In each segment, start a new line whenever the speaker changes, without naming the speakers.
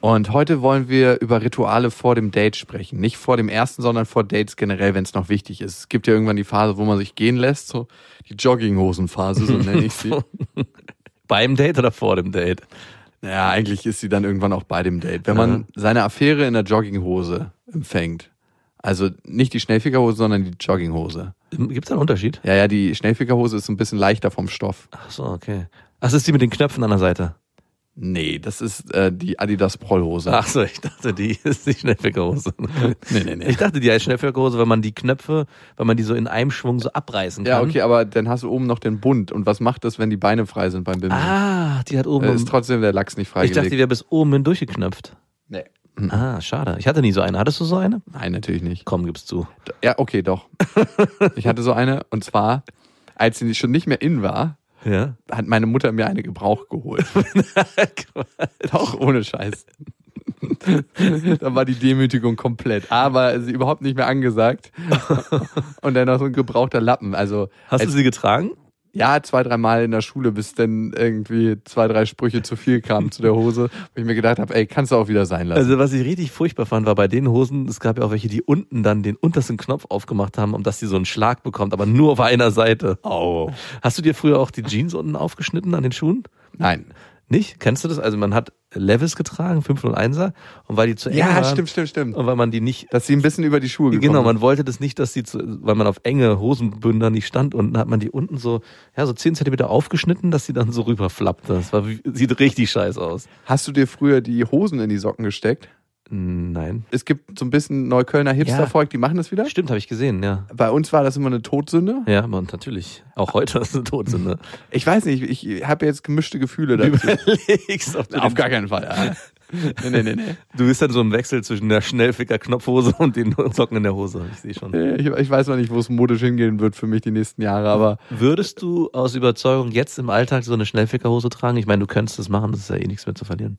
Und heute wollen wir über Rituale vor dem Date sprechen. Nicht vor dem ersten, sondern vor Dates generell, wenn es noch wichtig ist. Es gibt ja irgendwann die Phase, wo man sich gehen lässt, so die Jogginghosenphase, so nenne ich sie.
Beim Date oder vor dem Date?
Naja, eigentlich ist sie dann irgendwann auch bei dem Date. Wenn man seine Affäre in der Jogginghose empfängt. Also nicht die Schnellfickerhose, sondern die Jogginghose.
Gibt es da einen Unterschied?
Ja, ja, die Schnellfickerhose ist ein bisschen leichter vom Stoff.
Ach so, okay. Ach, das ist die mit den Knöpfen an der Seite.
Nee, das ist äh, die Adidas Prollhose.
Ach so, ich dachte, die ist die Schnellfickerhose.
nee, nee, nee.
Ich dachte, die heißt Schnellfickerhose, weil man die Knöpfe, weil man die so in einem Schwung so abreißen kann.
Ja, okay, aber dann hast du oben noch den Bund. Und was macht das, wenn die Beine frei sind beim Bimmeln?
Ah, die hat oben.
Äh, ist trotzdem der Lachs nicht
ich
freigelegt.
dachte, die wäre bis oben hin durchgeknöpft.
nee.
Ah, schade. Ich hatte nie so eine. Hattest du so eine?
Nein, natürlich nicht.
Komm, gib's zu.
Ja, okay, doch. ich hatte so eine und zwar, als sie schon nicht mehr in war,
Ja.
hat meine Mutter mir eine Gebrauch geholt. doch, ohne Scheiß. Dann war die Demütigung komplett. Aber sie überhaupt nicht mehr angesagt. Und dann noch so ein gebrauchter Lappen. Also
Hast du
als-
sie getragen?
Ja, zwei, drei Mal in der Schule, bis dann irgendwie zwei, drei Sprüche zu viel kamen zu der Hose, wo ich mir gedacht habe, ey, kannst du auch wieder sein lassen.
Also was ich richtig furchtbar fand, war bei den Hosen, es gab ja auch welche, die unten dann den untersten Knopf aufgemacht haben, um dass sie so einen Schlag bekommt, aber nur auf einer Seite.
oh.
Hast du dir früher auch die Jeans unten aufgeschnitten an den Schuhen?
Nein.
Nicht? Kennst du das? Also man hat Levis getragen, 501er, und weil die zu eng
Ja,
waren,
stimmt, stimmt, stimmt.
und weil man die nicht
Dass sie ein bisschen über die Schuhe gekommen
Genau, man wollte das nicht, dass sie, zu, weil man auf enge Hosenbünder nicht stand und dann hat man die unten so, ja, so 10 Zentimeter aufgeschnitten, dass sie dann so rüberflappte. Das war, sieht richtig scheiße aus.
Hast du dir früher die Hosen in die Socken gesteckt?
Nein.
Es gibt so ein bisschen Neuköllner Hipstervolk, die machen das wieder.
Stimmt, habe ich gesehen, ja.
Bei uns war das immer eine Todsünde.
Ja, aber natürlich. Auch heute ist eine Todsünde.
Ich weiß nicht, ich habe jetzt gemischte Gefühle dazu.
Überlegst,
Auf
den-
gar keinen Fall. Ja. Nee, nee, nee, nee.
Du bist dann so im Wechsel zwischen der Schnellficker-Knopfhose und den Socken in der Hose. Ich sehe schon.
Ich, ich weiß noch nicht, wo es modisch hingehen wird für mich die nächsten Jahre, aber
Würdest du aus Überzeugung jetzt im Alltag so eine Schnellfickerhose tragen? Ich meine, du könntest das machen, das ist ja eh nichts mehr zu verlieren.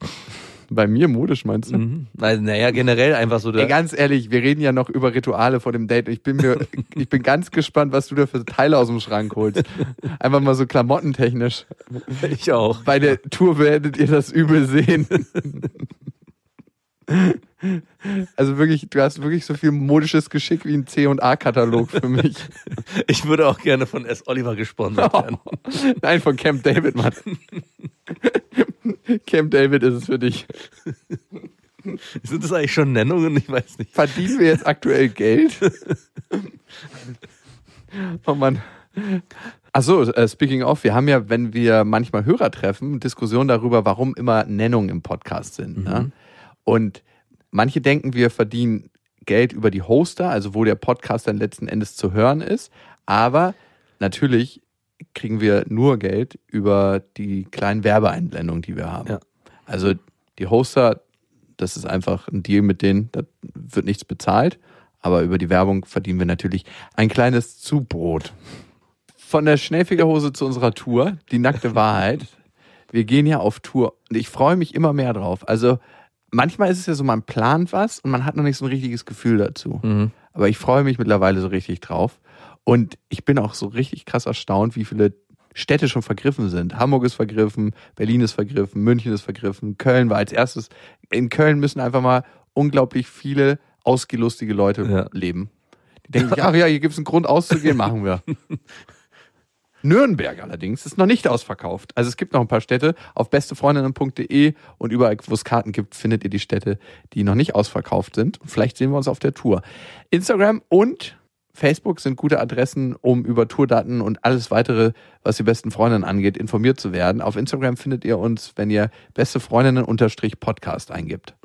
Bei mir modisch meinst du?
Mhm. Also, naja, generell einfach so.
Ey, ganz ehrlich, wir reden ja noch über Rituale vor dem Date. Ich bin mir, ich bin ganz gespannt, was du da für Teile aus dem Schrank holst. Einfach mal so klamottentechnisch.
ich auch.
Bei der Tour werdet ihr das übel sehen. Also wirklich, du hast wirklich so viel modisches Geschick wie ein C&A-Katalog für mich.
Ich würde auch gerne von S. Oliver gesponsert werden.
Nein, von Camp David, Mann. Camp David ist es für dich.
Sind das eigentlich schon Nennungen? Ich weiß nicht.
Verdienen wir jetzt aktuell Geld? oh Mann. Achso, äh, speaking of, wir haben ja, wenn wir manchmal Hörer treffen, Diskussionen darüber, warum immer Nennungen im Podcast sind. Ne? Und manche denken, wir verdienen Geld über die Hoster, also wo der Podcast dann letzten Endes zu hören ist. Aber natürlich kriegen wir nur Geld über die kleinen Werbeeinblendungen, die wir haben.
Ja.
Also die Hoster, das ist einfach ein Deal mit denen, da wird nichts bezahlt, aber über die Werbung verdienen wir natürlich ein kleines Zubrot. Von der Schnellfegerhose zu unserer Tour, die nackte Wahrheit. Wir gehen ja auf Tour und ich freue mich immer mehr drauf. Also manchmal ist es ja so, man plant was und man hat noch nicht so ein richtiges Gefühl dazu.
Mhm.
Aber ich freue mich mittlerweile so richtig drauf. Und ich bin auch so richtig krass erstaunt, wie viele Städte schon vergriffen sind. Hamburg ist vergriffen, Berlin ist vergriffen, München ist vergriffen, Köln war als erstes. In Köln müssen einfach mal unglaublich viele ausgelustige Leute
Ja.
leben. Die denken sich, ach ja, hier gibt es einen Grund auszugehen, machen wir. Nürnberg allerdings ist noch nicht ausverkauft. Also es gibt noch ein paar Städte. Auf bestefreundinnen.de und überall, wo es Karten gibt, findet ihr die Städte, die noch nicht ausverkauft sind. Vielleicht sehen wir uns auf der Tour. Instagram und Facebook sind gute Adressen, um über Tourdaten und alles weitere, was die besten Freundinnen angeht, informiert zu werden. Auf Instagram findet ihr uns, wenn ihr beste Freundinnen-Podcast eingibt.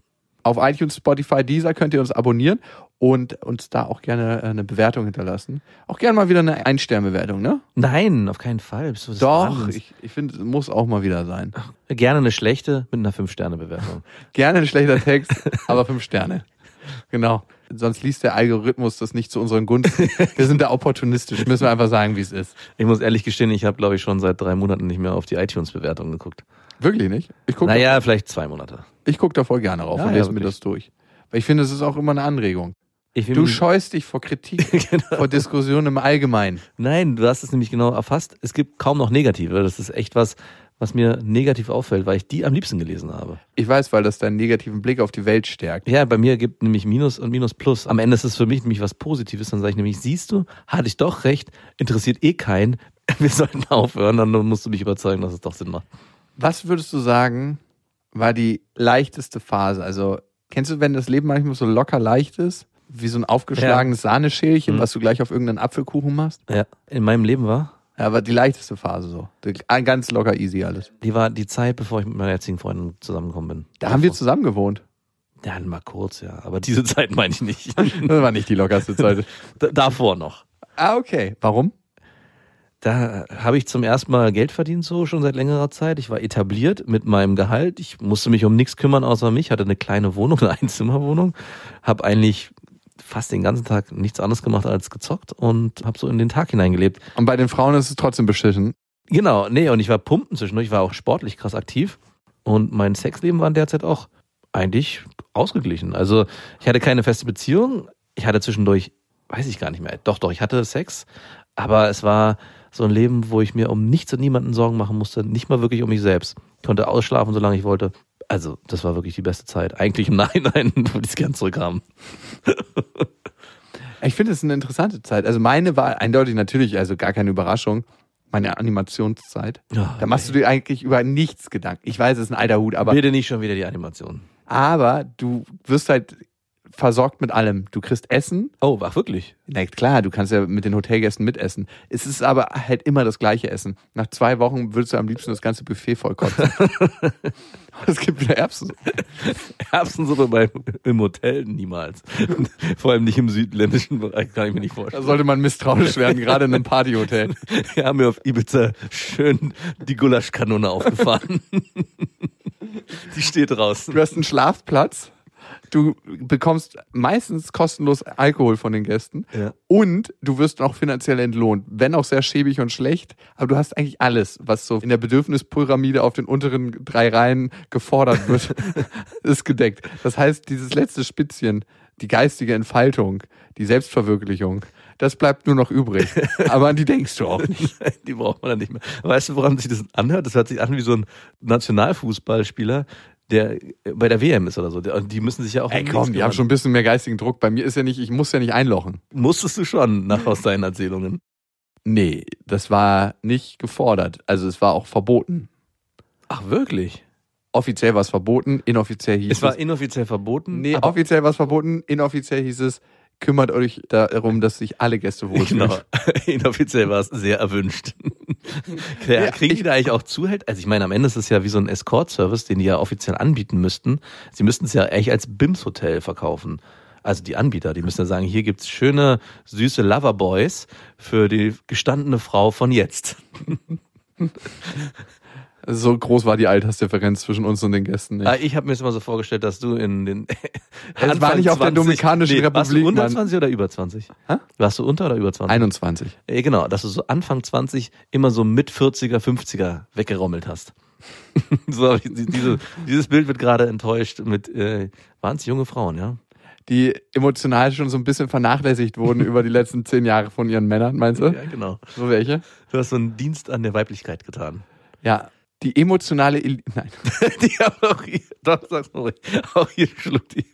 Auf iTunes, Spotify, Deezer könnt ihr uns abonnieren und uns da auch gerne äh, eine Bewertung hinterlassen. Auch gerne mal wieder eine Ein-Stern-Bewertung, ne?
Nein, auf keinen Fall.
Doch, ich, ich finde, es muss auch mal wieder sein.
Gerne eine schlechte mit einer 5-Sterne-Bewertung.
Gerne ein schlechter Text, aber fünf Sterne. Genau. Sonst liest der Algorithmus das nicht zu unseren Gunsten. Wir sind da opportunistisch, müssen wir einfach sagen, wie es ist.
Ich muss ehrlich gestehen, ich habe, glaube ich, schon seit drei Monaten nicht mehr auf die iTunes-Bewertung geguckt.
Wirklich nicht? Ich gucke
Naja, vielleicht zwei Monate.
ich guck da voll gerne rauf
Ja,
und
ja,
lese mir
wirklich.
das durch. Weil ich finde, es ist auch immer eine Anregung. Du scheust dich vor Kritik,
Genau.
vor Diskussionen im Allgemeinen.
Nein, du hast es nämlich genau erfasst. Es gibt kaum noch negative. Das ist echt was, was mir negativ auffällt, weil ich die am liebsten gelesen habe.
Ich weiß, weil das deinen negativen Blick auf die Welt stärkt.
Ja, bei mir gibt nämlich Minus und Minus Plus. Am Ende ist es für mich nämlich was Positives. Dann sage ich nämlich, siehst du, hatte ich doch recht, interessiert eh keinen. Wir sollten aufhören, dann musst du mich überzeugen, dass es doch Sinn macht.
Was würdest du sagen, war die leichteste Phase? Also, kennst du, wenn das Leben manchmal so locker leicht ist? Wie so ein aufgeschlagenes Sahneschälchen,
Mhm.
was du gleich auf irgendeinen Apfelkuchen machst?
Ja, in meinem Leben war,
Ja, aber die leichteste Phase so. Ganz locker easy alles.
die war die Zeit, bevor ich mit meiner jetzigen Freundin zusammengekommen bin.
Da haben wir zusammen gewohnt.
Ja, mal kurz, ja. Aber diese Zeit meine ich nicht.
Das war nicht die lockerste Zeit.
Davor noch.
ah, okay. Warum?
Da habe ich zum ersten Mal Geld verdient, so schon seit längerer Zeit. Ich war etabliert mit meinem Gehalt. Ich musste mich um nichts kümmern außer mich. Hatte eine kleine Wohnung, eine Einzimmerwohnung. Habe eigentlich fast den ganzen Tag nichts anderes gemacht als gezockt und habe so in den Tag hineingelebt.
Und bei den Frauen ist es trotzdem beschissen.
Genau, nee, und ich war pumpen zwischendurch. Ich war auch sportlich krass aktiv. Und mein Sexleben war in der Zeit auch eigentlich ausgeglichen. Also ich hatte keine feste Beziehung. Ich hatte zwischendurch, weiß ich gar nicht mehr. Doch, doch, ich hatte Sex. Aber es war so ein Leben, wo ich mir um nichts und niemanden Sorgen machen musste. Nicht mal wirklich um mich selbst. Ich konnte ausschlafen, solange ich wollte. Also, das war wirklich die beste Zeit. Eigentlich im Nachhinein würde ich es gern zurückhaben.
Ich finde es eine interessante Zeit. Also meine war eindeutig natürlich, also gar keine Überraschung, meine Animationszeit.
Ja,
Da machst du dir eigentlich über nichts Gedanken. Ich weiß, es ist ein alter Hut, aber,
Bitte nicht schon wieder die Animation.
aber du wirst halt versorgt mit allem. Du kriegst Essen.
Oh, ach wirklich?
Na klar, du kannst ja mit den Hotelgästen mitessen. Es ist aber halt immer das gleiche Essen. Nach zwei Wochen würdest du am liebsten das ganze Buffet vollkotzen. es gibt wieder Erbsen.
Erbsensuppe beim, im Hotel niemals. Vor allem nicht im südländischen Bereich, kann ich mir nicht
Da
vorstellen.
sollte man misstrauisch werden, gerade in einem Partyhotel.
Wir haben mir auf Ibiza schön die Gulaschkanone aufgefahren. die steht draußen.
Du hast einen Schlafplatz. Du bekommst meistens kostenlos Alkohol von den Gästen.
Ja.
Und du wirst auch finanziell entlohnt. Wenn auch sehr schäbig und schlecht. Aber du hast eigentlich alles, was so in der Bedürfnispyramide auf den unteren drei Reihen gefordert wird, ist gedeckt. Das heißt, dieses letzte Spitzchen, die geistige Entfaltung, die Selbstverwirklichung, das bleibt nur noch übrig. Aber an die denkst du auch nicht.
Die braucht man dann nicht mehr. Weißt du, woran sich das anhört? Das hört sich an wie so ein Nationalfußballspieler, der bei der WM ist oder so. Die müssen sich ja auch
Ey komm, die haben schon ein bisschen mehr geistigen Druck. Bei mir ist ja nicht, ich muss ja nicht einlochen.
Musstest du schon, nach aus deinen Erzählungen.
Nee, das war nicht gefordert. Also es war auch verboten.
Ach, wirklich?
Offiziell war es verboten, inoffiziell hieß
Es
es.
war inoffiziell verboten.
nee, offiziell war es verboten, inoffiziell hieß es, kümmert euch darum, dass sich alle Gäste wohlfühlen.
Genau. Inoffiziell war es sehr erwünscht. Ja, kriegen
ich-
die da eigentlich auch Zuhalt? Also ich meine, am Ende ist es ja wie so ein Escort-Service, den die ja offiziell anbieten müssten. Sie müssten es ja eigentlich als BIMS-Hotel verkaufen. Also die Anbieter, die müssen ja sagen, hier gibt's schöne, süße Loverboys für die gestandene Frau von jetzt.
So groß war die Altersdifferenz zwischen uns und den Gästen nicht.
Ah, Ich habe mir das immer so vorgestellt, dass du in den
Es war nicht auf der Dominikanischen
Warst du
Republik,
unter
Mann.
20 oder über 20?
Hä?
Warst du unter oder über 20?
21.
Ja, genau, dass du so Anfang 20 immer so mit 40er, 50er weggerommelt hast. so, diese, dieses Bild wird gerade enttäuscht mit, äh, waren es junge Frauen, ja?
Die emotional schon so ein bisschen vernachlässigt wurden über die letzten zehn Jahre von ihren Männern, meinst du?
Ja, genau.
So welche?
Du hast so einen Dienst an der Weiblichkeit getan.
Ja. Die emotionale, El nein.
Die haben auch hier, doch, sag's mal ruhig, auch hier schluckt die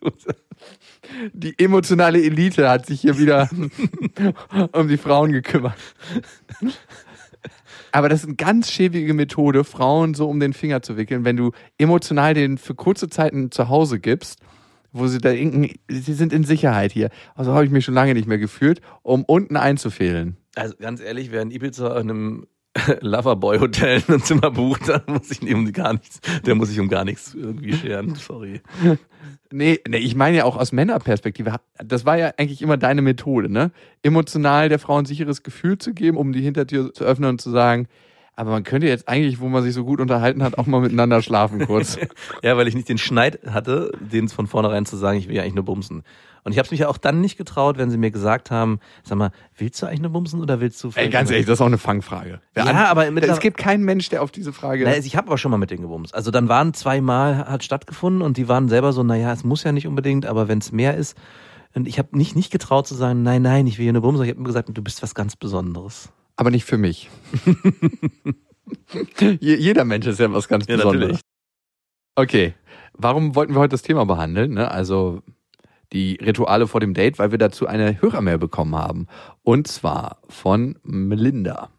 Die emotionale Elite hat sich hier wieder um die Frauen gekümmert. Aber das ist eine ganz schäbige Methode, Frauen so um den Finger zu wickeln, wenn du emotional denen für kurze Zeit ein Zuhause gibst, wo sie da denken, sie sind in Sicherheit hier. Also habe ich mich schon lange nicht mehr gefühlt, um unten einzufehlen.
Also ganz ehrlich, wer in Ibiza in einem Loverboy Hotel ein Zimmer bucht, da muss ich um gar nichts, der muss sich um gar nichts irgendwie scheren. Sorry.
Nee, nee, ich meine ja auch aus Männerperspektive. Das war ja eigentlich immer deine Methode, ne? Emotional der Frau ein sicheres Gefühl zu geben, um die Hintertür zu öffnen und zu sagen, aber man könnte jetzt eigentlich, wo man sich so gut unterhalten hat, auch mal miteinander schlafen kurz.
ja, weil ich nicht den Schneid hatte, denen von vornherein zu sagen, ich will ja eigentlich nur bumsen. Und ich habe es mich ja auch dann nicht getraut, wenn sie mir gesagt haben, sag mal, willst du eigentlich nur bumsen oder willst du...
Ey, ganz ehrlich, das ist auch eine Fangfrage.
Ja, an, aber
es gibt keinen Mensch, der auf diese Frage...
Naja, ich habe aber schon mal mit denen gebumst. Also dann waren zweimal, hat stattgefunden und die waren selber so, naja, es muss ja nicht unbedingt, aber wenn es mehr ist... Und ich habe nicht, nicht getraut zu sagen, nein, nein, ich will hier nur bumsen. Ich habe mir gesagt, du bist was ganz Besonderes.
Aber nicht für mich. Jeder Mensch ist ja was ganz ja, Besonderes. Natürlich. Okay, warum wollten wir heute das Thema behandeln? Ne? Also die Rituale vor dem Date, weil wir dazu eine Hörermail bekommen haben. Und zwar von Melinda.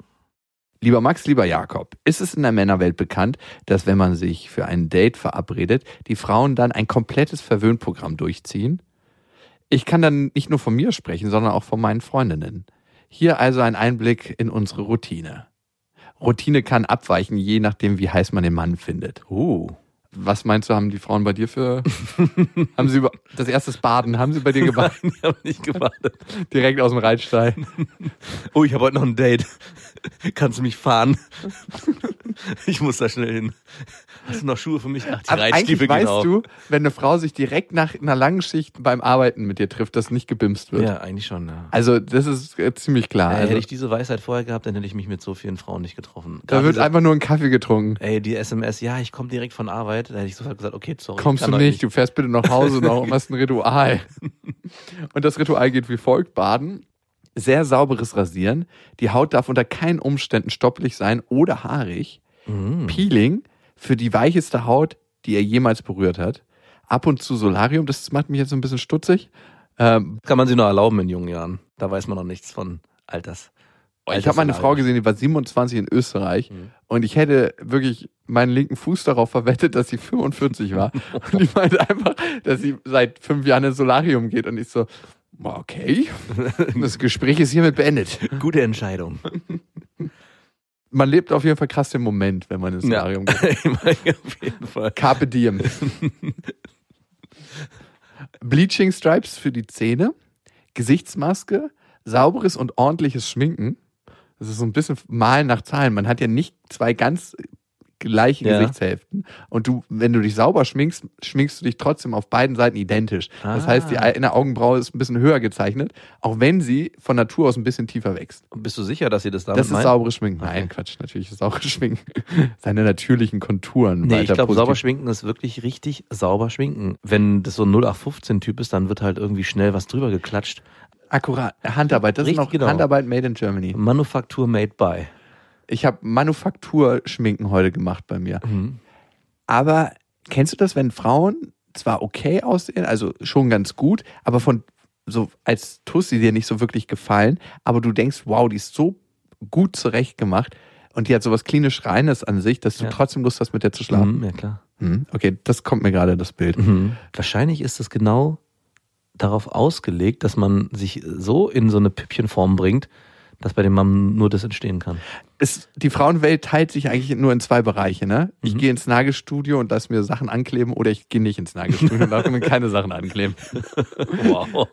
Lieber Max, lieber Jakob, ist es in der Männerwelt bekannt, dass wenn man sich für ein Date verabredet, die Frauen dann ein komplettes Verwöhnprogramm durchziehen? Ich kann dann nicht nur von mir sprechen, sondern auch von meinen Freundinnen. Hier also ein Einblick in unsere Routine. Routine kann abweichen, je nachdem, wie heiß man den Mann findet.
Oh.
Was meinst du, haben die Frauen bei dir für. haben sie über das erste Baden, haben sie bei dir gebadet?
Nein, ich habe nicht gebadet.
Direkt aus dem Reitstall.
Oh, ich habe heute noch ein Date. Kannst du mich fahren? Ich muss da schnell hin. Hast du noch Schuhe für mich?
Ach, die Aber Reitstiefel weißt auf. du, wenn eine Frau sich direkt nach einer langen Schicht beim Arbeiten mit dir trifft, dass nicht gebimst wird.
Ja, eigentlich schon. Ja.
Also das ist äh, ziemlich klar. Ja,
also,
hätte
ich diese Weisheit vorher gehabt, dann hätte ich mich mit so vielen Frauen nicht getroffen.
Gerade da wird diese, einfach nur ein Kaffee getrunken.
Ey, die SMS, ja, ich komme direkt von Arbeit. Da hätte ich sofort gesagt, okay, sorry.
Kommst du nicht, nicht, du fährst bitte nach Hause noch und machst ein Ritual. und das Ritual geht wie folgt: Baden, sehr sauberes Rasieren. Die Haut darf unter keinen Umständen stopplich sein oder haarig. Mhm. Peeling für die weicheste Haut, die er jemals berührt hat. Ab und zu Solarium, das macht mich jetzt so ein bisschen stutzig.
Ähm, Kann man sich nur erlauben in jungen Jahren. Da weiß man noch nichts von Alters.
Ich habe meine Frau gesehen, die war 27 in Österreich mhm. und ich hätte wirklich meinen linken Fuß darauf verwettet, dass sie 45 war. und ich meinte einfach, dass sie seit fünf Jahren ins Solarium geht und ich so, okay, das Gespräch ist hiermit beendet.
Gute Entscheidung.
Man lebt auf jeden Fall krass den Moment, wenn man ins ja. geht. auf jeden Fall. Carpe diem. Bleaching Stripes für die Zähne, Gesichtsmaske, sauberes und ordentliches Schminken. Das ist so ein bisschen Malen nach Zahlen. Man hat ja nicht zwei ganz gleiche ja. Gesichtshälften. Und du, wenn du dich sauber schminkst, schminkst du dich trotzdem auf beiden Seiten identisch. Ah. Das heißt, die ah. eine Augenbraue ist ein bisschen höher gezeichnet, auch wenn sie von Natur aus ein bisschen tiefer wächst.
Bist du sicher, dass sie das damit
Das ist meint? sauberes Schminken. Nein, Quatsch, natürlich ist sauberes Schminken. Seine natürlichen Konturen.
Nee, ich glaube, sauber schminken ist wirklich richtig sauber schminken. Wenn das so ein 0815-Typ ist, dann wird halt irgendwie schnell was drüber geklatscht.
Akkurat. Handarbeit. Das Richtig, ist noch genau. Handarbeit made in Germany.
Manufaktur made by.
Ich habe Manufakturschminken heute gemacht bei mir. Mhm. Aber kennst du das, wenn Frauen zwar okay aussehen, also schon ganz gut, aber von so als Tussi dir nicht so wirklich gefallen, aber du denkst, wow, die ist so gut zurechtgemacht und die hat sowas klinisch Reines an sich, dass du ja. trotzdem Lust hast, mit der zu schlafen.
Mhm, ja, klar.
Mhm, okay, das kommt mir gerade, das Bild. Mhm.
Wahrscheinlich ist es genau darauf ausgelegt, dass man sich so in so eine Püppchenform bringt, dass bei dem Mann nur das entstehen kann.
Es, die Frauenwelt teilt sich eigentlich nur in zwei Bereiche. Ne? Ich mhm. gehe ins Nagelstudio und lasse mir Sachen ankleben oder ich gehe nicht ins Nagelstudio und lasse mir keine Sachen ankleben. wow.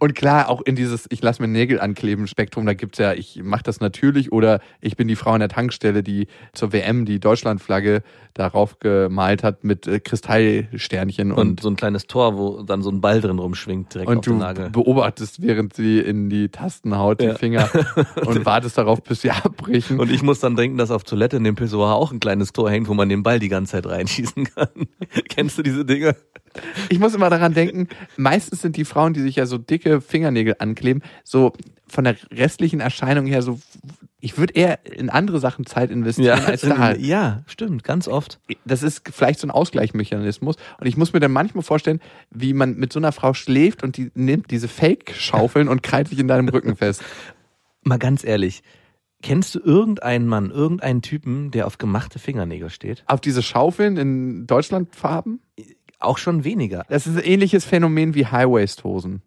Und klar, auch in dieses Ich lasse mir Nägel ankleben Spektrum, da gibt's ja, ich mache das natürlich oder ich bin die Frau an der Tankstelle, die zur WM die Deutschlandflagge darauf gemalt hat mit äh, Kristallsternchen. Und,
und, so ein kleines Tor, wo dann so ein Ball drin rumschwingt direkt
und
auf den Nagel.
Und du beobachtest, während sie in die Tasten haut, ja. die Finger und wartest darauf, bis sie abbrechen.
Und ich muss dann denken, dass auf Toilette in dem Pissoir auch ein kleines Tor hängt, wo man den Ball die ganze Zeit reinschießen kann. Kennst du diese Dinge?
Ich muss immer daran denken, meistens sind die Frauen, die sich ja so dicke Fingernägel ankleben, so von der restlichen Erscheinung her so ich würde eher in andere Sachen Zeit investieren
ja,
als da.
Ja, stimmt, ganz oft.
Das ist vielleicht so ein Ausgleichsmechanismus. Und ich muss mir dann manchmal vorstellen, wie man mit so einer Frau schläft und die nimmt diese Fake-Schaufeln und krallt sich in deinem Rücken fest.
Mal ganz ehrlich, Kennst du irgendeinen Mann, irgendeinen Typen, der auf gemachte Fingernägel steht?
Auf diese Schaufeln in Deutschlandfarben?
Auch schon weniger.
Das ist ein ähnliches Phänomen wie High-Waist-Hosen.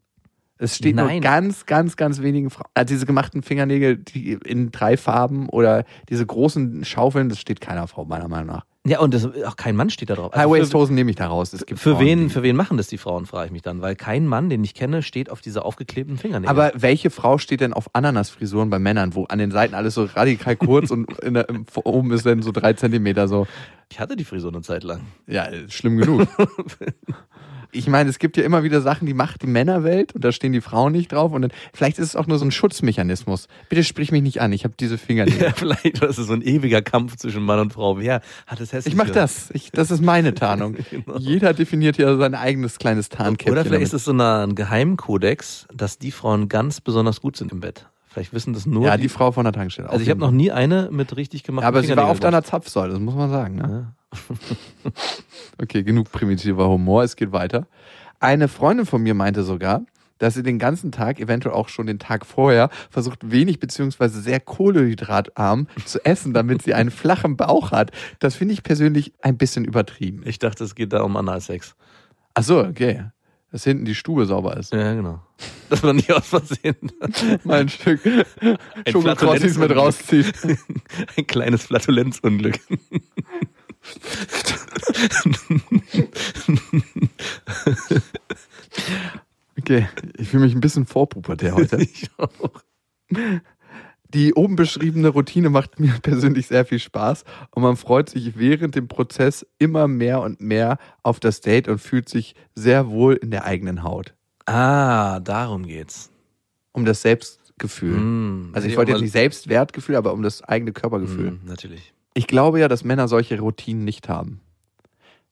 Es steht nur
Nein.
ganz, ganz, ganz wenigen Frauen. Also diese gemachten Fingernägel die in drei Farben oder diese großen Schaufeln, das steht keiner Frau, meiner Meinung nach.
Ja, und das, auch kein Mann steht da drauf. Also
High-Waist-Hosen nehme ich da raus. Es gibt
für,
Frauen,
wen, für wen machen das die Frauen, frage ich mich dann, weil kein Mann, den ich kenne, steht auf diese aufgeklebten Fingernägel.
Aber welche Frau steht denn auf Ananasfrisuren bei Männern, wo an den Seiten alles so radikal kurz und der, oben ist dann so drei Zentimeter so?
ich hatte die Frisur eine Zeit lang.
Ja, schlimm genug. Ich meine, es gibt ja immer wieder Sachen, die macht die Männerwelt und da stehen die Frauen nicht drauf. Und dann, vielleicht ist es auch nur so ein Schutzmechanismus. Bitte sprich mich nicht an, ich habe diese Fingernägel.
Ja, vielleicht war es so ein ewiger Kampf zwischen Mann und Frau. Wer hat es hässlich?
Ich mach das. Ich, das ist meine Tarnung.
Genau.
Jeder definiert ja sein eigenes kleines Tarnkäppchen.
Oder vielleicht ist
damit.
es so ein Geheimkodex, dass die Frauen ganz besonders gut sind im Bett. Vielleicht wissen das nur
ja, die Frau von der Tankstelle.
Also ich habe noch nie eine mit richtig gemachten
Ja, aber sie war
Fingernägeln
auf deiner Zapfsäule, das muss man sagen. Ne?
gemacht.
Okay, genug primitiver Humor, es geht weiter. Eine Freundin von mir meinte sogar, dass sie den ganzen Tag, eventuell auch schon den Tag vorher, versucht wenig beziehungsweise sehr kohlehydratarm zu essen, damit sie einen flachen Bauch hat. Das finde ich persönlich ein bisschen übertrieben.
Ich dachte, es geht da um Analsex.
Ach so, okay. Dass hinten die Stube sauber ist.
Ja, genau. Dass man nicht aus Versehen
Mal ein Stück Schokokrossis mit rauszieht.
ein kleines Flatulenzunglück.
Okay, ich fühle mich ein bisschen vorpubertär heute.
Ich auch.
Die oben beschriebene Routine macht mir persönlich sehr viel Spaß und man freut sich während dem Prozess immer mehr und mehr auf das Date und fühlt sich sehr wohl in der eigenen Haut.
Ah, darum geht's.
Um das Selbstgefühl.
Mm,
Also ich wollte jetzt nicht Selbstwertgefühl, aber um das eigene Körpergefühl.
Mm, natürlich.
Ich glaube ja, dass Männer solche Routinen nicht haben.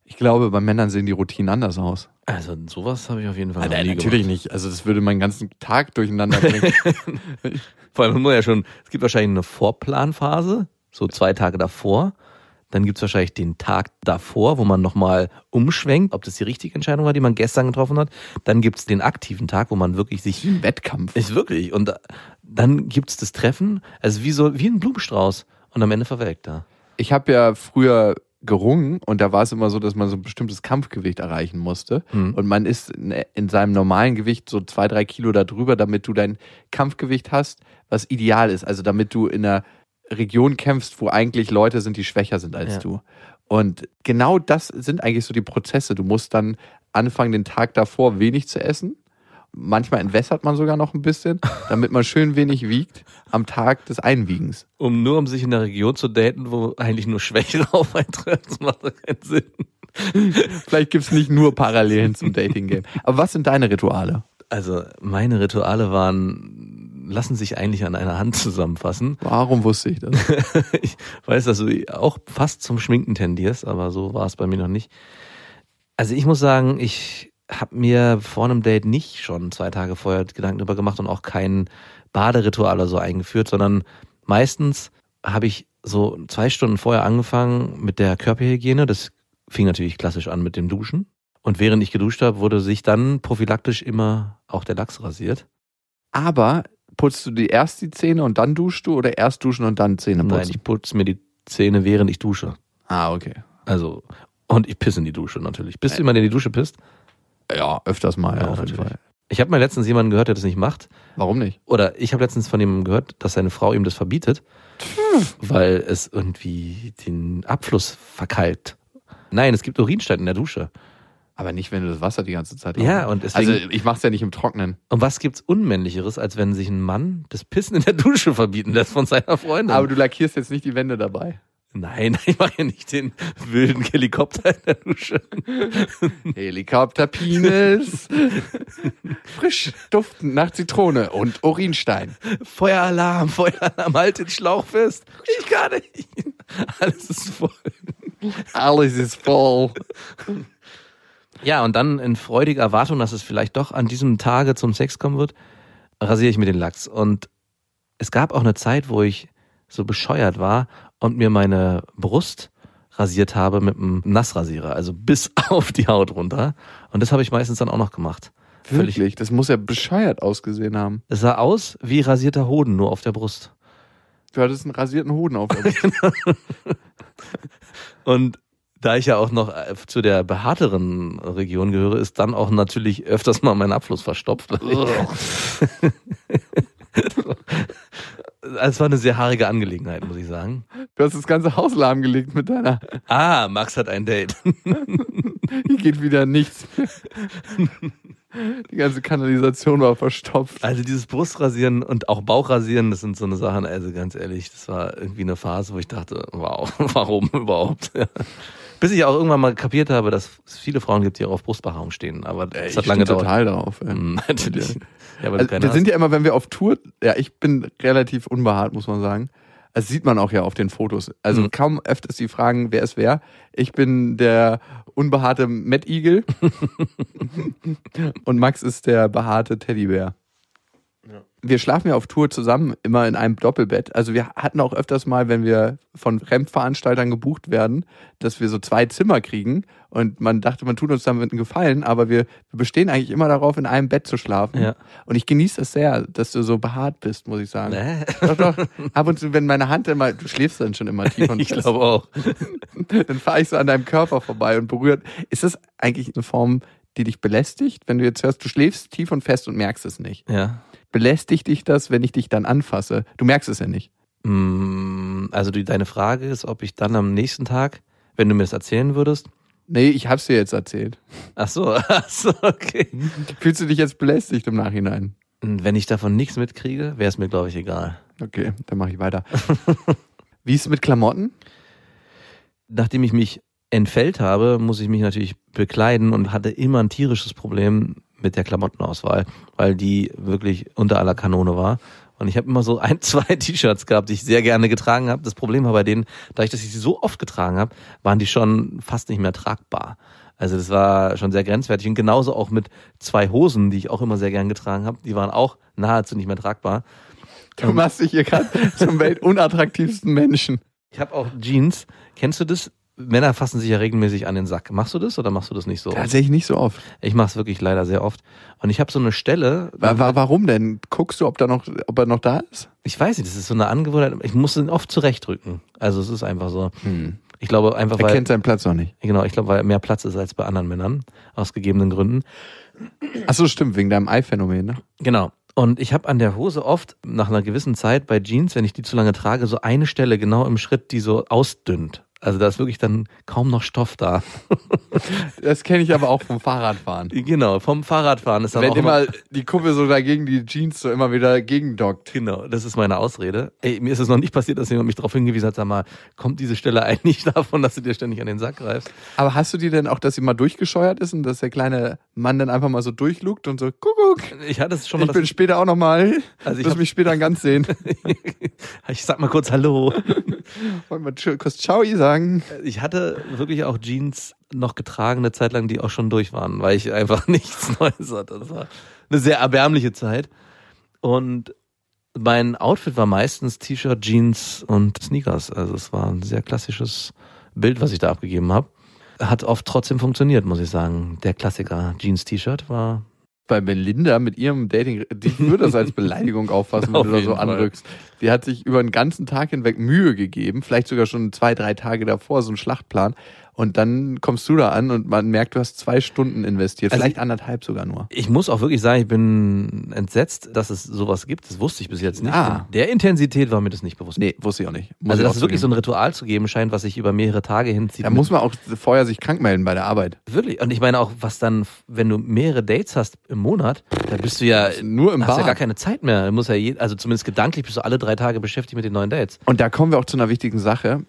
Ich glaube, bei Männern sehen die Routinen anders aus.
Also sowas habe ich auf jeden Fall nie
natürlich
gemacht.
nicht. Also das würde meinen ganzen Tag durcheinander bringen.
Vor allem muss ja schon, es gibt wahrscheinlich eine Vorplanphase, so zwei Tage davor. Dann gibt's wahrscheinlich den Tag davor, wo man nochmal umschwenkt, ob das die richtige Entscheidung war, die man gestern getroffen hat. Dann gibt's den aktiven Tag, wo man wirklich sich
Ein Wettkampf.
Ist wirklich. Und da- dann gibt's das Treffen, also wie so wie ein Blumenstrauß. Und am Ende verwelkt er.
Ich habe ja früher gerungen und da war es immer so, dass man so ein bestimmtes Kampfgewicht erreichen musste.
Mhm.
Und man ist in, in seinem normalen Gewicht so zwei, drei Kilo darüber, damit du dein Kampfgewicht hast, was ideal ist. Also damit du in einer Region kämpfst, wo eigentlich Leute sind, die schwächer sind als
Ja.
du. Und genau das sind eigentlich so die Prozesse. Du musst dann anfangen, den Tag davor wenig zu essen. Manchmal entwässert man sogar noch ein bisschen, damit man schön wenig wiegt am Tag des Einwiegens.
Um nur um sich in einer Region zu daten, wo eigentlich nur Schwächere auf einen treffen, das macht doch keinen Sinn.
Vielleicht gibt's nicht nur Parallelen zum Dating-Game. Aber was sind deine Rituale?
Also meine Rituale waren, lassen sich eigentlich an einer Hand zusammenfassen.
Warum wusste ich das?
ich weiß, dass du auch fast zum Schminken tendierst, aber so war es bei mir noch nicht. Also ich muss sagen, ich habe mir vor einem Date nicht schon zwei Tage vorher Gedanken drüber gemacht und auch kein Baderitual oder so eingeführt, sondern meistens habe ich so zwei Stunden vorher angefangen mit der Körperhygiene. Das fing natürlich klassisch an mit dem Duschen. Und während ich geduscht habe, wurde sich dann prophylaktisch immer auch der Lachs rasiert.
Aber putzt du die erst die Zähne und dann duschst du oder erst duschen und dann Zähne putzen?
Nein, ich putze mir die Zähne, während ich dusche.
ah, okay.
Also, und ich pisse in die Dusche natürlich. Bist du jemand, der in die Dusche pisst?
Ja, öfters mal, ja, auf jeden. Fall.
Ich habe mal letztens jemanden gehört, der das nicht macht.
Warum nicht?
Oder ich habe letztens von jemandem gehört, dass seine Frau ihm das verbietet, weil es irgendwie den Abfluss verkeilt. Nein, es gibt Urinstein in der Dusche.
Aber nicht, wenn du das Wasser die ganze Zeit
Ja, und deswegen-
Also ich mach's ja nicht im Trocknen.
Und was gibt's Unmännlicheres, als wenn sich ein Mann das Pissen in der Dusche verbieten lässt von seiner Freundin?
Aber du lackierst jetzt nicht die Wände dabei.
Nein, ich mache ja nicht den wilden Helikopter in der Dusche.
Helikopterpenis. Frisch, duftend nach Zitrone und Urinstein.
Feueralarm, Feueralarm, halt den Schlauch fest. Ich kann nicht. Alles ist voll.
Alles ist voll.
Ja, und dann in freudiger Erwartung, dass es vielleicht doch an diesem Tage zum Sex kommen wird, rasiere ich mir den Lachs. Und es gab auch eine Zeit, wo ich so bescheuert war und mir meine Brust rasiert habe mit einem Nassrasierer, also bis auf die Haut runter. Und das habe ich meistens dann auch noch gemacht. Völlig.
Wirklich, das muss ja bescheuert ausgesehen haben.
Es sah aus wie rasierter Hoden, nur auf der Brust.
Du hattest einen rasierten Hoden auf der Brust.
Und da ich ja auch noch äh, zu der behaarteren Region gehöre, ist dann auch natürlich öfters mal mein Abfluss verstopft. Es war eine sehr haarige Angelegenheit, muss ich sagen.
Du hast das ganze Haus lahmgelegt mit deiner.
Ah, Max hat ein Date.
Hier geht wieder nichts. Die ganze Kanalisation war verstopft.
Also dieses Brustrasieren und auch Bauchrasieren, das sind so eine Sachen, also ganz ehrlich, das war irgendwie eine Phase, wo ich dachte, wow, warum überhaupt? Bis ich auch irgendwann mal kapiert habe, dass es viele Frauen gibt, die auch auf Brustbehaarung stehen. Aber das
Ey,
hat
ich
lange gedauert.
total darauf. Ey.
Hm, Natürlich. Ja,
Also, wir
hast.
sind ja immer, wenn wir auf Tour, ja, ich bin relativ unbehaart, muss man sagen. Das sieht man auch ja auf den Fotos. Also
Mhm.
kaum öfters die Fragen, wer ist wer. Ich bin der unbehaarte Matt Eagle und Max ist der behaarte Teddybär. Wir schlafen ja auf Tour zusammen, immer in einem Doppelbett. Also wir hatten auch öfters mal, wenn wir von Fremdveranstaltern gebucht werden, dass wir so zwei Zimmer kriegen und man dachte, man tut uns damit einen Gefallen, aber wir, bestehen eigentlich immer darauf, in einem Bett zu schlafen.
Ja.
Und ich genieße es sehr, dass du so behaart bist, muss ich sagen.
Nee.
Doch, doch. Ab und zu, wenn meine Hand immer, du schläfst dann schon immer tief und
Ich glaube auch.
dann fahre ich so an deinem Körper vorbei und berührt. Ist das eigentlich eine Form, die dich belästigt, wenn du jetzt hörst, du schläfst tief und fest und merkst es nicht?
Ja.
Belästigt dich das, wenn ich dich dann anfasse? Du merkst es ja nicht.
Mm, Also die, deine Frage ist, ob ich dann am nächsten Tag, wenn du mir das erzählen würdest,
Nee, ich hab's dir jetzt erzählt.
ach so, ach so, okay.
Fühlst du dich jetzt belästigt im Nachhinein?
Wenn ich davon nichts mitkriege, wäre es mir, glaube ich, egal.
Okay, dann mache ich weiter. Wie ist es mit Klamotten?
Nachdem ich mich entfällt habe, muss ich mich natürlich bekleiden und hatte immer ein tierisches Problem mit der Klamottenauswahl, weil die wirklich unter aller Kanone war. Und ich habe immer so ein, zwei T-Shirts gehabt, die ich sehr gerne getragen habe. Das Problem war bei denen, dadurch, dass ich sie so oft getragen habe, waren die schon fast nicht mehr tragbar. Also das war schon sehr grenzwertig. Und genauso auch mit zwei Hosen, die ich auch immer sehr gern getragen habe. Die waren auch nahezu nicht mehr tragbar.
Du machst dich hier gerade zum weltunattraktivsten Menschen.
Ich habe auch Jeans. Kennst du das? Männer fassen sich ja regelmäßig an den Sack. Machst du das oder machst du das nicht so?
Tatsächlich nicht so oft.
Ich mache es wirklich leider sehr oft. Und ich habe so eine Stelle.
Wa- wa- Warum denn? Guckst du, ob, da noch, ob er noch da ist?
Ich weiß nicht, das ist so eine Angewohnheit. Ich muss ihn oft zurechtrücken. Also es ist einfach so. Ich glaube einfach,
Er
weil
kennt seinen Platz noch nicht.
genau, ich glaube, weil mehr Platz ist als bei anderen Männern aus gegebenen Gründen.
Achso, stimmt, wegen deinem Ei-Phänomen, ne?
Genau. Und ich habe an der Hose oft nach einer gewissen Zeit bei Jeans, wenn ich die zu lange trage, so eine Stelle genau im Schritt, die so ausdünnt. Also da ist wirklich dann kaum noch Stoff da.
Das kenne ich aber auch vom Fahrradfahren.
Genau, vom Fahrradfahren ist dann
Wenn
auch immer,
die Kuppe so dagegen die Jeans so immer wieder gegendockt.
Genau, das ist meine Ausrede. Ey, mir ist es noch nicht passiert, dass jemand mich darauf hingewiesen hat, sag mal, kommt diese Stelle eigentlich davon, dass du dir ständig an den Sack greifst?
Aber hast du die denn auch, dass sie mal durchgescheuert ist und dass der kleine Mann dann einfach mal so durchlugt und so, Kuckuck,
Ich hatte es schon mal,
ich bin später auch nochmal,
Also ich
wirst
hab-
mich später ganz sehen.
ich sag mal kurz Hallo.
Wollen wir kurz Ciao sagen?
Ich hatte wirklich auch Jeans noch getragen, eine Zeit lang, die auch schon durch waren, weil ich einfach nichts Neues hatte. Das war eine sehr erbärmliche Zeit. Und mein Outfit war meistens T-Shirt, Jeans und Sneakers. Also es war ein sehr klassisches Bild, was ich da abgegeben habe. Hat oft trotzdem funktioniert, muss ich sagen. Der Klassiker Jeans-T-Shirt war
Bei Melinda mit ihrem Dating, die würde das als Beleidigung auffassen, wenn du da so anrückst. Die hat sich über den ganzen Tag hinweg Mühe gegeben, vielleicht sogar schon zwei, drei Tage davor, so einen Schlachtplan. Und dann kommst du da an und man merkt, du hast zwei Stunden investiert,
Also
vielleicht anderthalb sogar nur.
Ich muss auch wirklich sagen, ich bin entsetzt, dass es sowas gibt. Das wusste ich bis jetzt nicht.
Ah.
In Der Intensität war mir das nicht bewusst.
Nee, wusste ich auch nicht. Muss
also, dass es wirklich so ein Ritual zu geben scheint, was sich über mehrere Tage hinzieht.
Da muss man auch vorher sich krank melden bei der Arbeit.
wirklich. Und ich meine auch, was dann, wenn du mehrere Dates hast im Monat, da bist du ja
Nur im
hast ja
Bad.
gar keine Zeit mehr. Du musst ja je, also zumindest gedanklich bist du alle drei Tage beschäftigt mit den neuen Dates.
Und da kommen wir auch zu einer wichtigen Sache.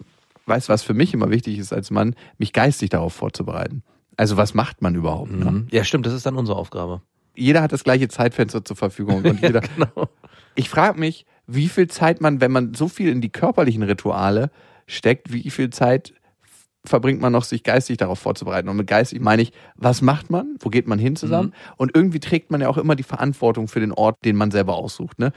Weißt du, was für mich immer wichtig ist als Mann, mich geistig darauf vorzubereiten. Also was macht man überhaupt? Ne?
Mhm. Ja, stimmt, das ist dann unsere Aufgabe.
Jeder hat das gleiche Zeitfenster zur Verfügung. Und jeder,
Genau.
ich frage mich, wie viel Zeit man, wenn man so viel in die körperlichen Rituale steckt, wie viel Zeit verbringt man noch, sich geistig darauf vorzubereiten. Und mit geistig meine ich, was macht man? Wo geht man hin zusammen? Und irgendwie trägt man ja auch immer die Verantwortung für den Ort, den man selber aussucht. Ne?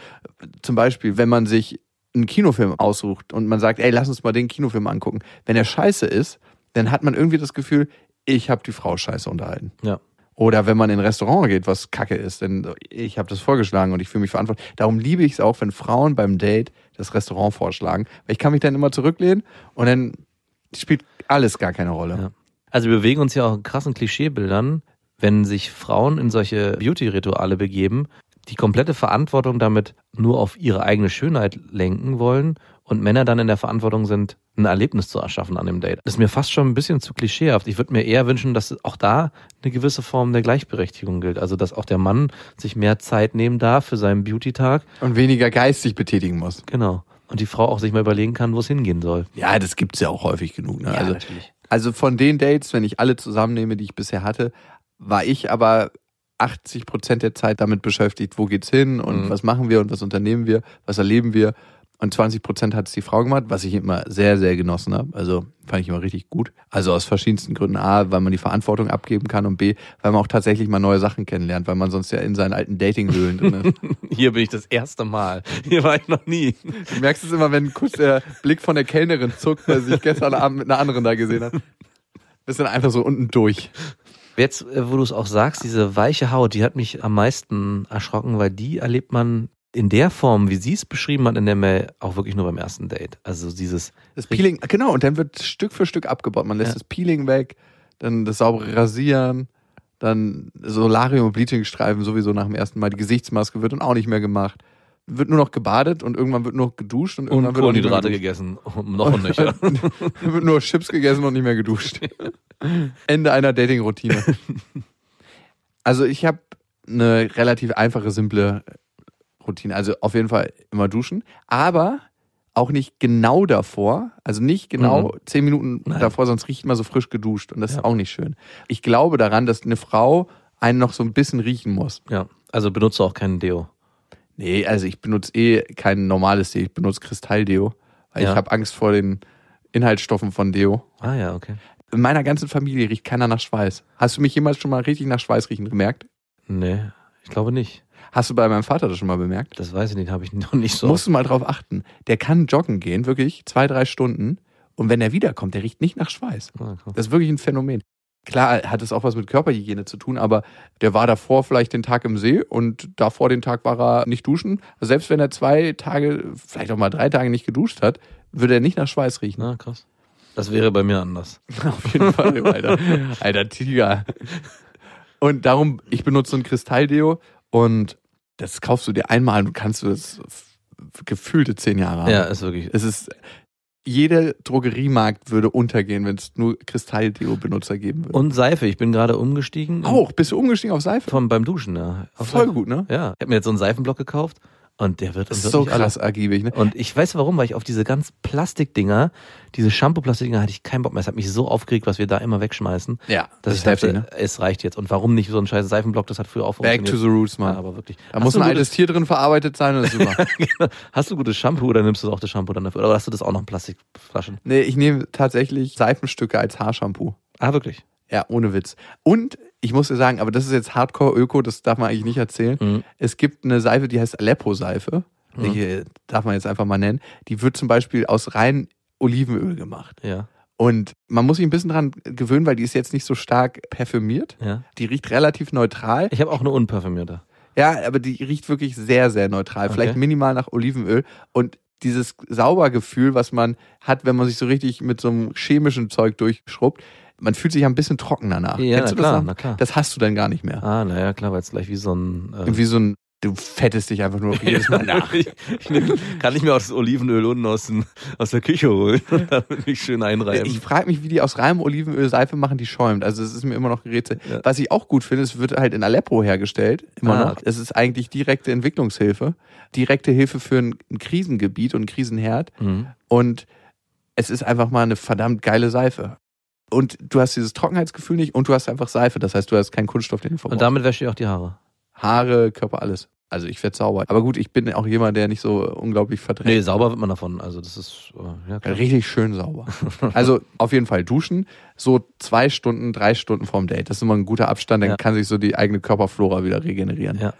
Zum Beispiel, wenn man sich einen Kinofilm aussucht und man sagt, ey, lass uns mal den Kinofilm angucken. Wenn er scheiße ist, dann hat man irgendwie das Gefühl, ich habe die Frau scheiße unterhalten.
Ja.
Oder wenn man in ein Restaurant geht, was kacke ist, denn ich habe das vorgeschlagen und ich fühle mich verantwortlich. Darum liebe ich es auch, wenn Frauen beim Date das Restaurant vorschlagen, weil ich kann mich dann immer zurücklehnen und dann Spielt alles gar keine Rolle.
Ja. Also wir bewegen uns ja auch in krassen Klischeebildern, wenn sich Frauen in solche Beauty-Rituale begeben, die komplette Verantwortung damit nur auf ihre eigene Schönheit lenken wollen und Männer dann in der Verantwortung sind, ein Erlebnis zu erschaffen an dem Date. Das ist mir fast schon ein bisschen zu klischeehaft. Ich würde mir eher wünschen, dass auch da eine gewisse Form der Gleichberechtigung gilt. Also dass auch der Mann sich mehr Zeit nehmen darf für seinen Beauty-Tag.
Und weniger geistig betätigen muss.
Genau. Und die Frau auch sich mal überlegen kann, wo es hingehen soll.
Ja, das gibt's ja auch häufig genug. Ne? also,
natürlich.
also von den Dates, wenn ich alle zusammennehme, die ich bisher hatte, war ich aber 80 Prozent der Zeit damit beschäftigt, wo geht's hin und
Mhm.
was machen wir und was unternehmen wir, was erleben wir. Und 20 Prozent hat es die Frau gemacht, was ich immer sehr, sehr genossen habe. Also fand ich immer richtig gut. Also aus verschiedensten Gründen. A, weil man die Verantwortung abgeben kann und B, weil man auch tatsächlich mal neue Sachen kennenlernt, weil man sonst ja in seinen alten Datinghöhlen drin ist.
Hier bin ich das erste Mal. Hier war ich noch nie.
Du merkst es immer, wenn kurz der Blick von der Kellnerin zuckt, weil sie sich gestern Abend mit einer anderen da gesehen hat. Ist dann einfach so unten durch.
Jetzt, äh, wo du es auch sagst, diese weiche Haut, die hat mich am meisten erschrocken, weil die erlebt man in der Form, wie sie es beschrieben hat in der Mail, auch wirklich nur beim ersten Date. Also dieses
Das Peeling, genau, und dann wird Stück für Stück abgebaut. Man lässt
Ja.
das Peeling weg, dann das saubere Rasieren, dann Solarium- und Bleachingstreifen sowieso nach dem ersten Mal. Die Gesichtsmaske wird dann auch nicht mehr gemacht. Wird nur noch gebadet und irgendwann wird nur noch geduscht und
und
irgendwann wird nicht mehr
Kohlenhydrate gegessen. Noch und nöcher.
wird nur Chips gegessen und nicht mehr geduscht. Ende einer Dating-Routine. Also ich habe eine relativ einfache, simple Routine. Also auf jeden Fall immer duschen, aber auch nicht genau davor. Also nicht genau zehn Minuten
Nein.
davor, sonst riecht man so frisch geduscht und das
Ja.
ist auch nicht schön. Ich glaube daran, dass eine Frau einen noch so ein bisschen riechen muss.
Ja, also benutze auch keinen Deo.
Nee, also ich benutze eh kein normales Deo, ich benutze Kristalldeo, weil
Ja.
ich habe Angst vor den Inhaltsstoffen von Deo.
Ah ja, okay.
In meiner ganzen Familie riecht keiner nach Schweiß. Hast du mich jemals schon mal richtig nach Schweiß riechen gemerkt?
Nee, ich glaube nicht.
Hast du bei meinem Vater das schon mal bemerkt?
Das weiß ich nicht, habe ich noch nicht so.
Musst du mal drauf achten. Der kann joggen gehen, wirklich zwei, drei Stunden. Und wenn er wiederkommt, der riecht nicht nach Schweiß.
Ah.
Das ist wirklich ein Phänomen. Klar hat es auch was mit Körperhygiene zu tun, aber der war davor vielleicht den Tag im See und davor den Tag war er nicht duschen. Also selbst wenn er zwei Tage, vielleicht auch mal drei Tage nicht geduscht hat, würde er nicht nach Schweiß riechen.
Na, krass. Das wäre bei mir anders.
Auf jeden Fall, Alter. Alter Tiger. Und darum, ich benutze so ein Kristalldeo und das kaufst du dir einmal und kannst du das gefühlte zehn Jahre haben.
Ja, ist wirklich.
Es ist, jeder Drogeriemarkt würde untergehen, wenn es nur Kristalldeo-Benutzer geben würde.
Und Seife, ich bin gerade umgestiegen.
auch, bist du umgestiegen auf Seife?
Vom, beim Duschen, ja. Auf
Voll
Seife.
gut, ne?
Ja, ich habe mir jetzt so einen Seifenblock gekauft und der wird
Das
uns
ist so
wirklich alle-
krass ergiebig, ne?
Und ich weiß warum, weil ich auf diese ganz Plastikdinger, diese Shampoo-Plastikdinger hatte ich keinen Bock mehr. Es hat mich so aufgeregt, was wir da immer wegschmeißen.
Ja,
Dass ich dachte, es reicht jetzt. Und warum nicht so ein scheiß Seifenblock? Das hat früher auch
Back to the roots,
ja,
Mann.
aber wirklich.
da
Hast
muss ein altes Tier drin verarbeitet sein und das ist.
Genau. Hast du gutes Shampoo oder nimmst du auch das Shampoo dann dafür? Oder hast du das auch noch in Plastikflaschen?
nee, ich nehme tatsächlich Seifenstücke als Haarshampoo.
Ah, wirklich?
Ja, ohne Witz. Und ich muss dir sagen, aber das ist jetzt Hardcore-Öko, das darf man eigentlich nicht erzählen.
Mhm.
Es gibt eine Seife, die heißt Aleppo-Seife. Die äh, darf man jetzt einfach mal nennen. Die wird zum Beispiel aus rein Olivenöl gemacht.
Ja.
Und man muss sich ein bisschen dran gewöhnen, weil die ist jetzt nicht so stark parfümiert.
ja.
Die riecht relativ neutral.
Ich habe auch eine unparfümierte.
Ja, aber die riecht wirklich sehr, sehr neutral. Vielleicht
Okay.
minimal nach Olivenöl. Und dieses Saubergefühl, was man hat, wenn man sich so richtig mit so einem chemischen Zeug durchschrubbt, man fühlt sich ja ein bisschen trocken danach.
Ja,
Kennst
na klar,
das?
na klar.
Das hast du dann gar nicht mehr.
Ah, naja, klar, weil es gleich wie so ein. Äh,
Irgendwie so ein, du fettest dich einfach nur jedes Mal nach.
ich, ich nehm, kann ich mir auch das Olivenöl unten aus, den, aus der Küche holen und damit mich schön einreiben.
Ich frage mich, wie die aus reinem Olivenöl Seife machen, die schäumt. Also es ist mir immer noch Rätsel.
Ja.
Was ich auch gut finde, es wird halt in Aleppo hergestellt, immer
Ah,
noch. Es ist eigentlich direkte Entwicklungshilfe, direkte Hilfe für ein, ein Krisengebiet und einen Krisenherd.
Mhm.
Und es ist einfach mal eine verdammt geile Seife. Und du hast dieses Trockenheitsgefühl nicht und du hast einfach Seife. Das heißt, du hast keinen Kunststoff, den du
Und
verbrauchst.
damit wäsche ich auch die Haare.
Haare, Körper, alles. Also ich werde sauber. Aber gut, ich bin auch jemand, der nicht so unglaublich verdrängt.
Nee, sauber wird man davon. Also das ist äh, ja klar.
Richtig schön sauber. Also auf jeden Fall duschen, so zwei Stunden, drei Stunden vorm Date. Das ist immer ein guter Abstand, dann
Ja.
kann sich so die eigene Körperflora wieder regenerieren.
Ja.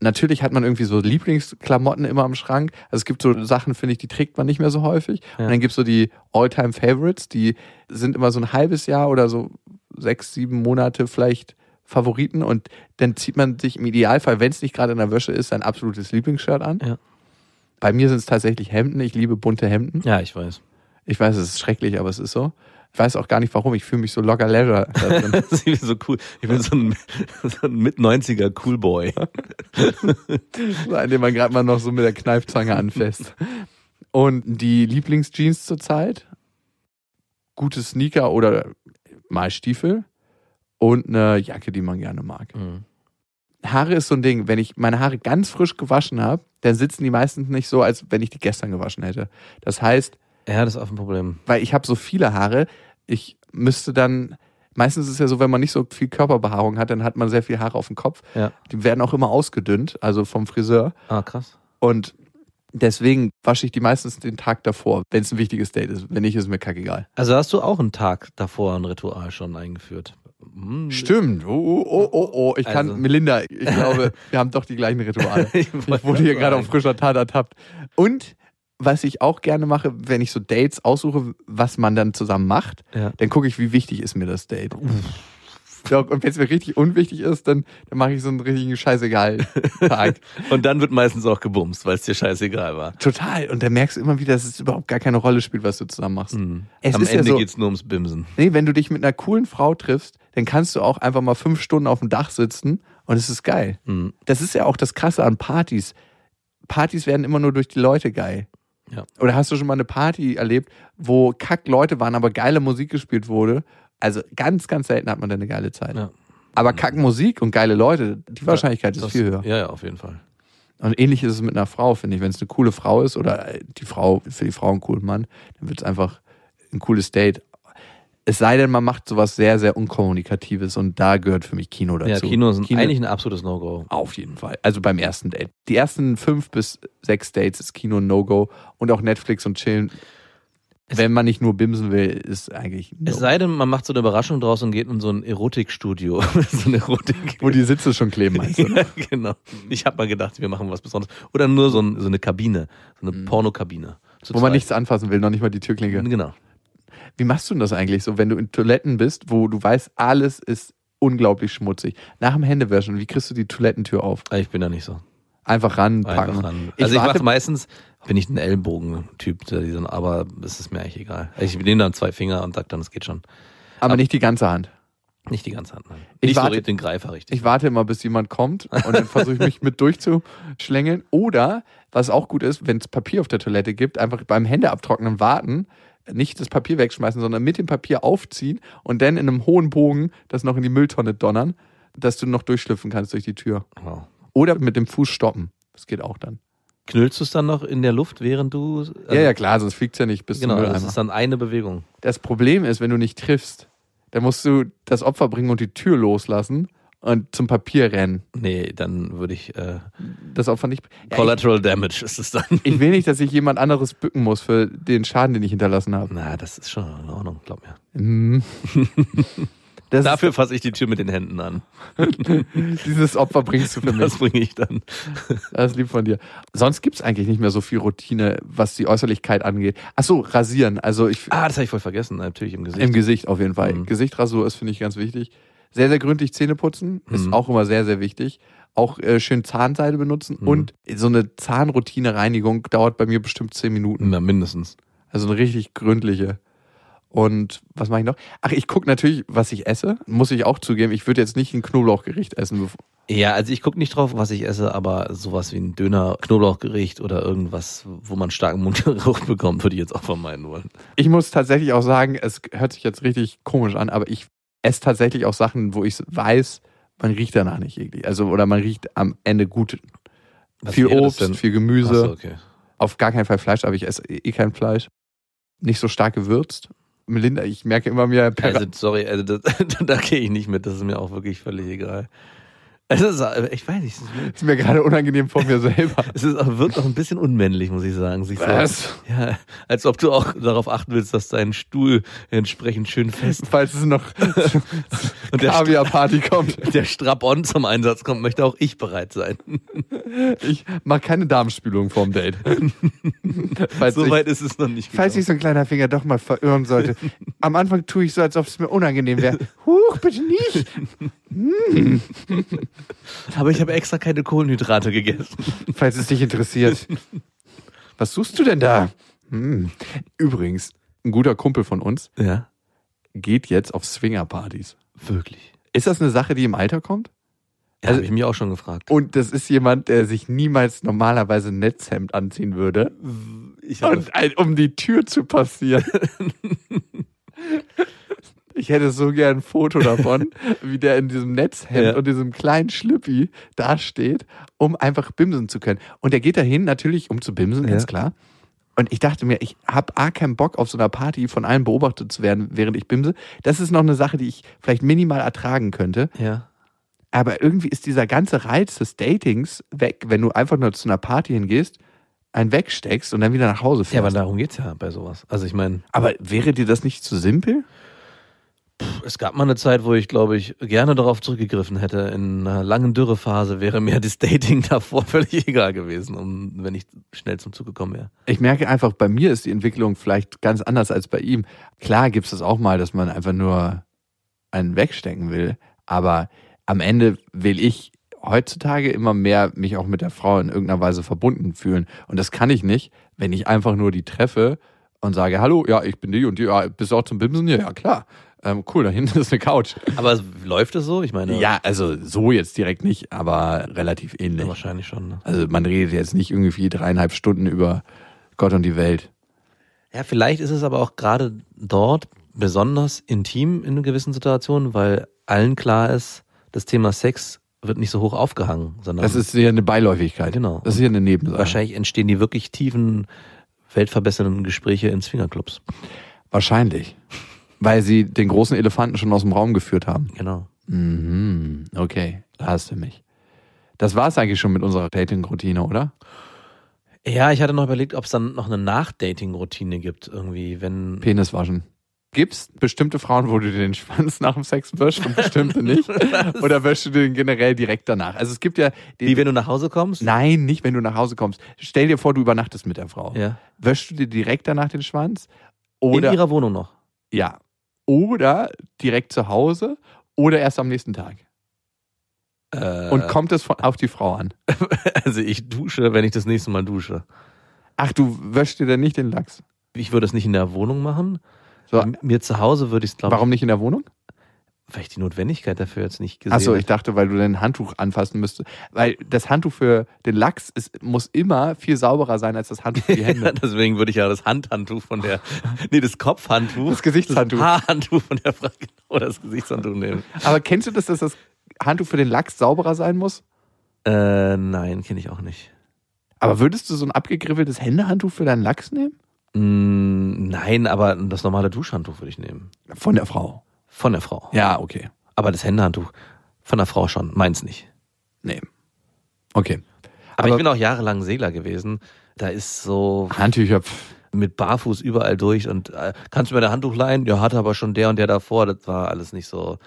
Natürlich hat man irgendwie so Lieblingsklamotten immer am Schrank. Also es gibt so Sachen, finde ich, die trägt man nicht mehr so häufig.
Ja.
Und dann gibt es so die All-Time-Favorites, die sind immer so ein halbes Jahr oder so sechs, sieben Monate vielleicht Favoriten. Und dann zieht man sich im Idealfall, wenn es nicht gerade in der Wäsche ist, sein absolutes Lieblingsshirt an.
Ja.
Bei mir sind es tatsächlich Hemden. Ich liebe bunte Hemden.
Ja, ich weiß.
Ich weiß, es ist schrecklich, aber es ist so. Ich weiß auch gar nicht warum. Ich fühle mich so locker leisure. da drin.
Das ist so cool. Ich bin so ein, so ein Mit-90er Coolboy.
Einen, den man gerade mal noch so mit der Kneifzange anfasst. Und die Lieblingsjeans zurzeit? Gute Sneaker oder mal Stiefel und eine Jacke, die man gerne mag.
Mhm.
Haare ist so ein Ding. Wenn ich meine Haare ganz frisch gewaschen habe, dann sitzen die meistens nicht so, als wenn ich die gestern gewaschen hätte. Das heißt,
Ja, das ist auch ein Problem.
weil ich habe so viele Haare, ich müsste dann. Meistens ist es ja so, wenn man nicht so viel Körperbehaarung hat, dann hat man sehr viel Haare auf dem Kopf.
Ja.
Die werden auch immer ausgedünnt, also vom Friseur.
Ah, krass.
Und deswegen wasche ich die meistens den Tag davor, wenn es ein wichtiges Date ist. Wenn nicht, ist mir kackegal.
Also hast du auch einen Tag davor ein Ritual schon eingeführt? Hm.
Stimmt. Oh, oh, oh, oh, oh. Ich kann,
Also-
Melinda, ich glaube, wir haben doch die gleichen Rituale.
Ich
Ich wurde hier gerade auf frischer Tat ertappt. Und was ich auch gerne mache, wenn ich so Dates aussuche, was man dann zusammen macht,
Ja.
dann gucke ich, wie wichtig ist mir das Date. Ja, und wenn es mir richtig unwichtig ist, dann, dann mache ich so einen richtigen Scheißegal-Tag.
Und dann wird meistens auch gebumst, weil es dir scheißegal war.
Total. Und dann merkst du immer wieder, dass es überhaupt gar keine Rolle spielt, was du zusammen machst.
Mhm.
Es
Am
ist ja
Ende
so-
geht's nur ums Bimsen.
Nee, wenn du dich mit einer coolen Frau triffst, dann kannst du auch einfach mal fünf Stunden auf dem Dach sitzen und es ist geil.
Mhm.
Das ist ja auch das Krasse an Partys. Partys werden immer nur durch die Leute geil.
Ja.
Oder hast du schon mal eine Party erlebt, wo kack Leute waren, aber geile Musik gespielt wurde? Also ganz, ganz selten hat man da eine geile Zeit.
Ja.
Aber kack Musik und geile Leute, die Wahrscheinlichkeit ist
Das-
viel höher.
Ja, ja, auf jeden Fall.
Und ähnlich ist es mit einer Frau, finde ich. Wenn es eine coole Frau ist oder die Frau, für die Frau einen coolen Mann, dann wird es einfach ein cooles Date. Es sei denn, man macht sowas sehr, sehr Unkommunikatives und da gehört für mich Kino dazu.
Ja, Kino ist ein, eigentlich ein absolutes No-Go.
Auf jeden Fall. Also beim ersten Date. Die ersten fünf bis sechs Dates ist Kino ein No-Go und auch Netflix und Chillen. Wenn man nicht nur bimsen will, ist eigentlich ein
Es
No.
sei denn, man macht so eine Überraschung draus und geht in so ein Erotikstudio. so eine Erotik.
Wo die Sitze schon kleben, meinst du?
ja, genau. Ich habe mal gedacht, wir machen was Besonderes. Oder nur so, ein, so eine Kabine, so eine Pornokabine.
Mhm. Wo man nichts anfassen will, noch nicht mal die Türklinke.
Genau.
Wie machst du denn das eigentlich so, wenn du in Toiletten bist, wo du weißt, alles ist unglaublich schmutzig? Nach dem Händewaschen, wie kriegst du die Toilettentür auf?
Aber Ich bin da nicht so.
Einfach ranpacken.
Einfach ran.
Ich
Also ich,
warte-
mache meistens, bin ich ein Ellbogen-Typ, aber es ist mir eigentlich egal. Ich nehme dann zwei Finger und sag dann, es geht schon.
aber nicht die ganze Hand.
Nicht die ganze Hand, nein.
Ich
nicht
warte-
so den Greifer richtig.
Ich warte immer, bis jemand kommt und dann versuche ich mich mit durchzuschlängeln. Oder, was auch gut ist, wenn es Papier auf der Toilette gibt, einfach beim Händeabtrocknen warten, nicht das Papier wegschmeißen, sondern mit dem Papier aufziehen und dann in einem hohen Bogen das noch in die Mülltonne donnern, dass du noch durchschlüpfen kannst durch die Tür.
wow.
Oder mit dem Fuß stoppen. Das geht auch dann.
Knüllst du es dann noch in der Luft, während du. Also,
ja, ja, klar, sonst fliegt es ja nicht bis
Genau, das
Mülleimer.
ist dann eine Bewegung.
Das Problem ist, wenn du nicht triffst, dann musst du das Opfer bringen und die Tür loslassen und zum Papier rennen.
Nee, dann würde ich. Äh,
Das Opfer nicht. Ja, ich,
Collateral Damage ist es dann.
ich will nicht, dass sich jemand anderes bücken muss für den Schaden, den ich hinterlassen habe.
Na, das ist schon in Ordnung, glaub mir.
Das
Dafür fasse ich die Tür mit den Händen an.
dieses Opfer bringst du für mich.
Das bringe ich dann.
Das ist lieb von dir. Sonst gibt's eigentlich nicht mehr so viel Routine, was die Äußerlichkeit angeht. Ach so, rasieren. Also ich
Ah, das habe ich voll vergessen. Natürlich im Gesicht.
im Gesicht auf jeden Fall.
Mhm.
Gesichtrasur ist finde ich ganz wichtig. Sehr sehr gründlich Zähne putzen ist
Mhm.
auch immer sehr sehr wichtig. Auch äh, schön Zahnseide benutzen
Mhm.
und so eine Zahnroutine-Reinigung dauert bei mir bestimmt zehn Minuten.
Na, mindestens.
Also eine richtig gründliche. Und was mache ich noch? Ach, ich gucke natürlich, was ich esse. Muss ich auch zugeben. Ich würde jetzt nicht ein Knoblauchgericht essen.
Ja, also ich gucke nicht drauf, was ich esse, aber sowas wie ein Döner, Knoblauchgericht oder irgendwas, wo man starken Mundgeruch bekommt, würde ich jetzt auch vermeiden wollen.
Ich muss tatsächlich auch sagen, es hört sich jetzt richtig komisch an, aber ich esse tatsächlich auch Sachen, wo ich weiß, man riecht danach nicht eklig. Also, oder man riecht am Ende gut.
Was
viel Obst, viel Gemüse.
So, okay.
Auf gar keinen Fall Fleisch, aber ich esse eh kein Fleisch. Nicht so stark gewürzt. Melinda, ich merke immer mehr.
Also, sorry, also das, da gehe ich nicht mit, das ist mir auch wirklich völlig egal. Es ist, äh, ich weiß nicht, es ist,
mir gerade unangenehm vor mir selber.
es ist wirkt auch ein bisschen unmännlich, muss ich sagen. Sich
Was?
So, ja, als ob du auch darauf achten willst, dass dein Stuhl entsprechend schön fest
Falls es noch
und der,
Kaviar-Party kommt.
der Strap-on zum Einsatz kommt, möchte auch ich bereit sein.
Ich mache keine Darmspülung vorm Date. falls,
So
ich,
weit ist es noch nicht
falls
gekommen.
sich so ein kleiner Finger doch mal verirren sollte. Am Anfang tue ich so, als ob es mir unangenehm wäre. Huch, bitte nicht.
Aber ich habe extra keine Kohlenhydrate gegessen.
Falls es dich interessiert. Was suchst du denn da? Hm. Übrigens, ein guter Kumpel von uns,
Ja.
geht jetzt auf Swingerpartys.
Wirklich.
Ist das eine Sache, die im Alter kommt?
Ja,
Also-
habe ich mich auch schon gefragt.
Und das ist jemand, der sich niemals normalerweise ein Netzhemd anziehen würde.
Ich
Und um die Tür zu passieren. Ich hätte so gern ein Foto davon, wie der in diesem Netzhemd
Ja.
und diesem kleinen Schlüppi dasteht, um einfach bimsen zu können. Und er geht dahin natürlich, um zu bimsen, ganz
Ja.
klar. Und ich dachte mir, ich habe A keinen Bock auf so einer Party von allen beobachtet zu werden, während ich bimse. Das ist noch eine Sache, die ich vielleicht minimal ertragen könnte.
ja.
Aber irgendwie ist dieser ganze Reiz des Datings weg, wenn du einfach nur zu einer Party hingehst, einen wegsteckst und dann wieder nach Hause
Ja, aber
fährst.
darum geht's ja bei sowas. Also ich meine,
aber wäre dir das nicht zu simpel?
Es gab mal eine Zeit, wo ich, glaube ich, gerne darauf zurückgegriffen hätte. In einer langen Dürrephase wäre mir das Dating davor völlig egal gewesen, um, wenn ich schnell zum Zug gekommen wäre.
Ich merke einfach, bei mir ist die Entwicklung vielleicht ganz anders als bei ihm. Klar gibt es das auch mal, dass man einfach nur einen wegstecken will, aber am Ende will ich heutzutage immer mehr mich auch mit der Frau in irgendeiner Weise verbunden fühlen. Und das kann ich nicht, wenn ich einfach nur die treffe und sage, hallo, ja, ich bin die und die, ja, bist du auch zum Bimsen? Ja, ja, klar. Ähm, cool, da hinten ist eine Couch.
Aber läuft es so? Ich meine,
Ja, also so jetzt direkt nicht, aber relativ
ja,
ähnlich.
wahrscheinlich schon. Ne?
Also man redet jetzt nicht irgendwie dreieinhalb Stunden über Gott und die Welt.
Ja, vielleicht ist es aber auch gerade dort besonders intim in gewissen Situationen, weil allen klar ist, das Thema Sex wird nicht so hoch aufgehangen, sondern
Das ist hier eine Beiläufigkeit.
Genau.
Das ist hier eine Nebensache.
wahrscheinlich entstehen die wirklich tiefen, weltverbessernden Gespräche in Swingerclubs.
Wahrscheinlich. Weil sie den großen Elefanten schon aus dem Raum geführt haben.
Genau.
Mhm. Okay, da hast du mich. Das war es eigentlich schon mit unserer Dating-Routine, oder?
Ja, ich hatte noch überlegt, ob es dann noch eine Nachdating-Routine gibt, irgendwie, wenn.
Penis waschen. Gibt's bestimmte Frauen, wo du dir den Schwanz nach dem Sex wäschst und bestimmte nicht? Oder wäschst du den generell direkt danach? Also es gibt ja... die-
Wie wenn du nach Hause kommst?
Nein, nicht wenn du nach Hause kommst. Stell dir vor, du übernachtest mit der Frau.
Ja.
Wäschst du dir direkt danach den Schwanz?
In
Oder
ihrer Wohnung noch.
ja. Oder direkt zu Hause oder erst am nächsten Tag.
Äh,
Und kommt es von, auf die Frau an?
also ich dusche, wenn ich das nächste Mal dusche.
Ach, du wäschst dir dann nicht den Lachs.
Ich würde es nicht in der Wohnung machen.
So,
M- Mir zu Hause würde ich es, glaube
warum nicht in der Wohnung?
Weil ich die Notwendigkeit dafür jetzt nicht gesehen
Achso,
habe.
ich dachte, weil du dein Handtuch anfassen müsstest. Weil das Handtuch für den Lachs ist, muss immer viel sauberer sein als das Handtuch für die Hände.
Deswegen würde ich ja das Handhandtuch von der, nee, das Kopfhandtuch.
Das Gesichtshandtuch.
Das Haarhandtuch von der Frau, genau, das Gesichtshandtuch nehmen.
Aber kennst du das, dass das Handtuch für den Lachs sauberer sein muss?
Äh, nein, kenne ich auch nicht.
Aber würdest du so ein abgegriffeltes Händehandtuch für deinen Lachs nehmen?
Mm, nein, aber das normale Duschhandtuch würde ich nehmen.
Von der Frau.
Von der Frau.
Ja, okay.
Aber das Händehandtuch von der Frau schon, meins nicht.
Nee. Okay.
Aber,
Aber-
ich bin auch jahrelang Segler gewesen. Da ist so
Handtücher. pff.
mit Barfuß überall durch und äh, kannst du mir der Handtuch leihen? Ja, hatte aber schon der und der davor. Das war alles nicht so.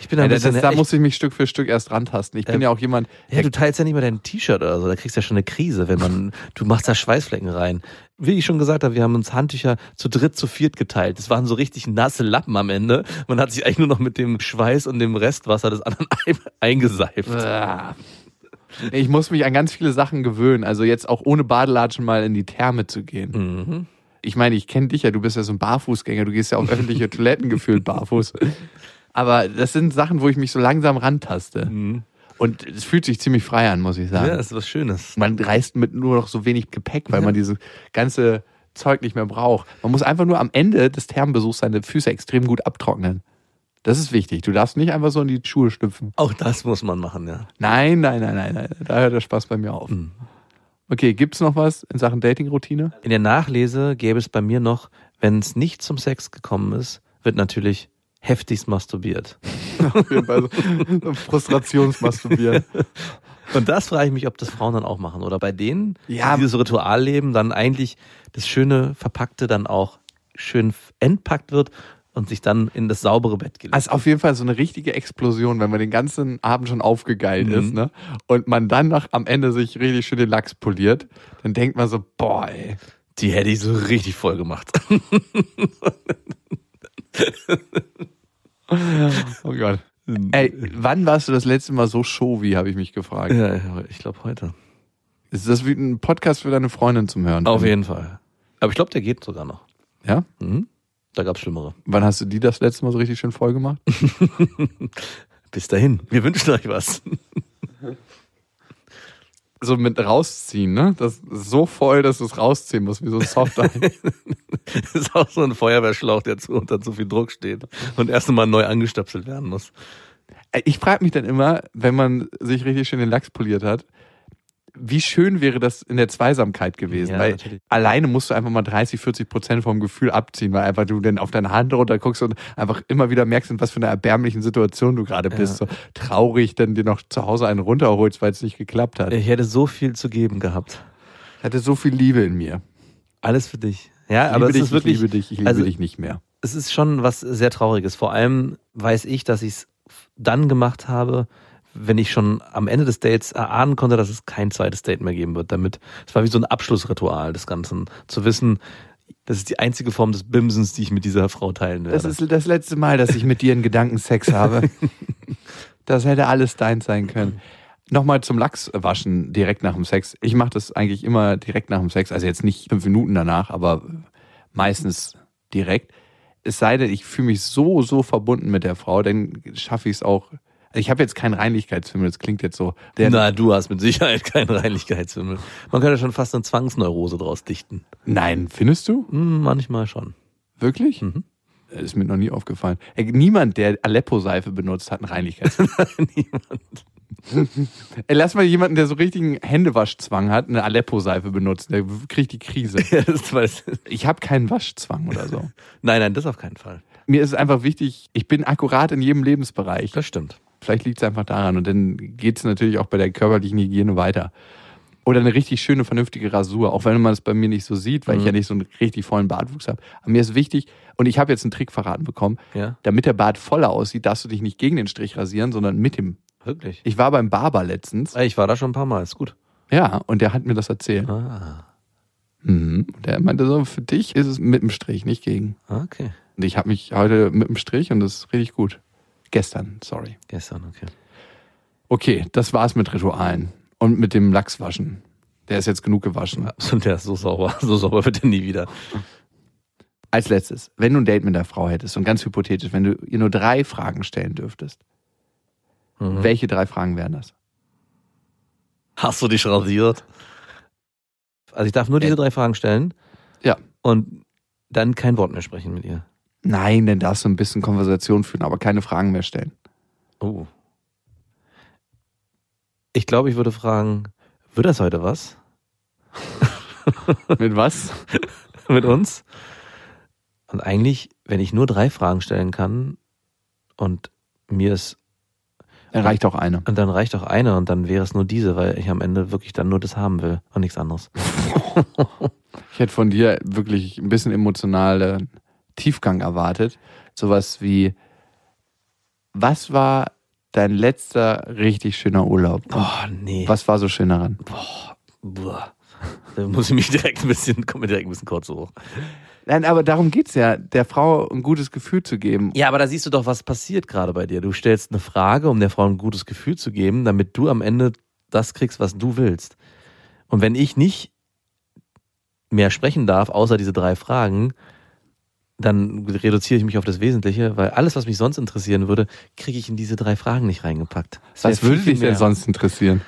Ich bin da
Ja,
ein
das,
bisschen.
da muss ich mich Stück für Stück erst rantasten. Ich bin
Ähm,
ja auch jemand,
ja, du teilst ja nicht mal dein T-Shirt oder so. Da kriegst du ja schon eine Krise, wenn man. du machst da Schweißflecken rein. Wie ich schon gesagt habe, wir haben uns Handtücher zu dritt, zu viert geteilt. Das waren so richtig nasse Lappen am Ende. Man hat sich eigentlich nur noch mit dem Schweiß und dem Restwasser des anderen eingeseift.
Ah. Ich muss mich an ganz viele Sachen gewöhnen. Also jetzt auch ohne Badelatschen mal in die Therme zu gehen.
Mhm.
Ich meine, ich kenne dich ja, du bist ja so ein Barfußgänger, du gehst ja auf öffentliche Toiletten gefühlt barfuß. Aber das sind Sachen, wo ich mich so langsam rantaste.
Mhm.
Und es fühlt sich ziemlich frei an, muss ich
Ja,
sagen.
das ist was Schönes.
Man reist mit nur noch so wenig Gepäck, weil man dieses ganze Zeug nicht mehr braucht. Man muss einfach nur am Ende des Thermenbesuchs seine Füße extrem gut abtrocknen. Das ist wichtig. Du darfst nicht einfach so in die Schuhe schlüpfen.
Auch das muss man machen, ja.
Nein, nein, nein, nein, nein. Da hört der Spaß bei mir auf.
Mhm.
Okay, gibt's noch was in Sachen Dating-Routine?
In der Nachlese gäbe es bei mir noch, wenn es nicht zum Sex gekommen ist, wird natürlich heftigst masturbiert.
Auf jeden Fall so, Frustrationsmasturbieren.
Und das frage ich mich, ob das Frauen dann auch machen. Oder bei denen,
Ja.
die dieses Ritual leben, dann eigentlich das schöne Verpackte dann auch schön entpackt wird und sich dann in das saubere Bett gelegt.
Also auf jeden Fall so eine richtige Explosion, wenn man den ganzen Abend schon aufgegeilt
Mhm.
ist, ne? Und man dann noch am Ende sich richtig schön den Lachs poliert, dann denkt man so, boah, ey.
die hätte ich so richtig voll gemacht.
Oh Gott. Ey, wann warst du das letzte Mal so showy, habe ich mich gefragt.
ja, ich glaube heute.
Ist das wie ein Podcast für deine Freundin zum Hören?
Auf jeden Fall. Aber ich glaube, der geht sogar noch.
Ja?
Mhm. Da gab's Schlimmere.
Wann hast du die das letzte Mal so richtig schön voll gemacht?
Bis dahin. Wir wünschen euch was.
So mit rausziehen, ne? Das ist so voll, dass du es rausziehen musst, wie so ein Softeis.
Das ist auch so ein Feuerwehrschlauch, der zu, unter zu viel Druck steht und erst einmal neu angestöpselt werden muss.
Ich frage mich dann immer, wenn man sich richtig schön den Lachs poliert hat, wie schön wäre das in der Zweisamkeit gewesen?
Ja,
weil
natürlich.
alleine musst du einfach mal 30, 40 Prozent vom Gefühl abziehen, weil einfach du dann auf deine Hand runter guckst und einfach immer wieder merkst, in was für einer erbärmlichen Situation du gerade bist. So traurig, dann dir noch zu Hause einen runterholst, weil es nicht geklappt hat. Ich
Ich hätte so viel zu geben gehabt.
hatte so viel Liebe in mir.
Alles für dich. Ja,
Ich
aber
liebe
es
dich,
ist wirklich,
ich liebe dich, ich liebe
also-
dich nicht mehr.
es ist schon was sehr Trauriges. Vor allem weiß ich, dass ich es dann gemacht habe, wenn ich schon am Ende des Dates erahnen konnte, dass es kein zweites Date mehr geben wird. Damit, es war wie so ein Abschlussritual des Ganzen. Zu wissen, das ist die einzige Form des Bimsens, die ich mit dieser Frau teilen werde.
Das ist das letzte Mal, dass ich mit dir einen Gedankensex habe. Das hätte alles deins sein können. Nochmal zum Lachswaschen direkt nach dem Sex. Ich mache das eigentlich immer direkt nach dem Sex. Also jetzt nicht fünf Minuten danach, aber meistens direkt. Es sei denn, ich fühle mich so, so verbunden mit der Frau, dann schaffe ich es auch. Ich habe jetzt keinen Reinlichkeitsfimmel, das klingt jetzt so. Der,
Na, du hast mit Sicherheit keinen Reinlichkeitsfimmel. Man könnte schon fast eine Zwangsneurose draus dichten.
Nein, findest du?
Hm, manchmal schon.
Wirklich?
Mhm.
Das Ist mir noch nie aufgefallen. Ey, Niemand, der Aleppo-Seife benutzt, hat einen Reinlichkeitsfimmel.
Niemand.
Ey, lass mal jemanden, der so richtigen Händewaschzwang hat, eine Aleppo-Seife benutzen. Der kriegt die Krise.
Ja, das weiß
Ich habe keinen Waschzwang oder so.
Nein, nein, das auf keinen Fall.
Mir ist es einfach wichtig, ich bin akkurat in jedem Lebensbereich.
Das stimmt.
Vielleicht liegt es einfach daran. Und dann geht es natürlich auch bei der körperlichen Hygiene weiter. Oder eine richtig schöne, vernünftige Rasur, auch wenn man es bei mir nicht so sieht, weil ich
Mhm.
ja nicht so einen richtig vollen Bartwuchs habe. Aber mir ist wichtig, und ich habe jetzt einen Trick verraten bekommen,
Ja,
damit der Bart voller aussieht, darfst du dich nicht gegen den Strich rasieren, sondern mit dem.
wirklich.
Ich war beim Barber letztens.
Ich war da schon ein paar Mal, ist gut.
Ja, und der hat mir das erzählt.
Ah,
Mhm. Und Der meinte so, für dich ist es mit dem Strich, nicht gegen.
okay.
Und ich habe mich heute mit dem Strich und das ist richtig gut. Gestern, sorry.
Gestern, okay.
Okay, das war's mit Ritualen. Und mit dem Lachswaschen. Der ist jetzt genug gewaschen.
Und der ist so sauber. So sauber wird er nie wieder.
Als letztes, wenn du ein Date mit der Frau hättest, und ganz hypothetisch, wenn du ihr nur drei Fragen stellen dürftest,
Mhm.
welche drei Fragen wären das?
Hast du dich rasiert? Also ich darf nur diese drei Fragen stellen.
Ja.
Und dann kein Wort mehr sprechen mit ihr.
Nein, dann darfst du ein bisschen Konversation führen, aber keine Fragen mehr stellen.
Oh. Ich glaube, ich würde fragen, wird das heute was
mit was?
mit uns? Und eigentlich, wenn ich nur drei Fragen stellen kann und mir ist,
Dann reicht auch eine.
und dann reicht auch eine und dann wäre es nur diese, weil ich am Ende wirklich dann nur das haben will und nichts anderes.
Ich hätte von dir wirklich ein bisschen emotionalen Tiefgang erwartet. Sowas wie, was war dein letzter richtig schöner Urlaub?
Oh, nee.
Was war so schön daran?
Boah. Da muss ich mich direkt ein bisschen, kommt mir direkt ein bisschen kurz hoch.
Nein, aber darum geht's ja, der Frau ein gutes Gefühl zu geben.
Ja, aber da siehst du doch, was passiert gerade bei dir. Du stellst eine Frage, um der Frau ein gutes Gefühl zu geben, damit du am Ende das kriegst, was du willst. Und wenn ich nicht mehr sprechen darf, außer diese drei Fragen, dann reduziere ich mich auf das Wesentliche, weil alles, was mich sonst interessieren würde, kriege ich in diese drei Fragen nicht reingepackt.
Was würde dich denn sonst interessieren?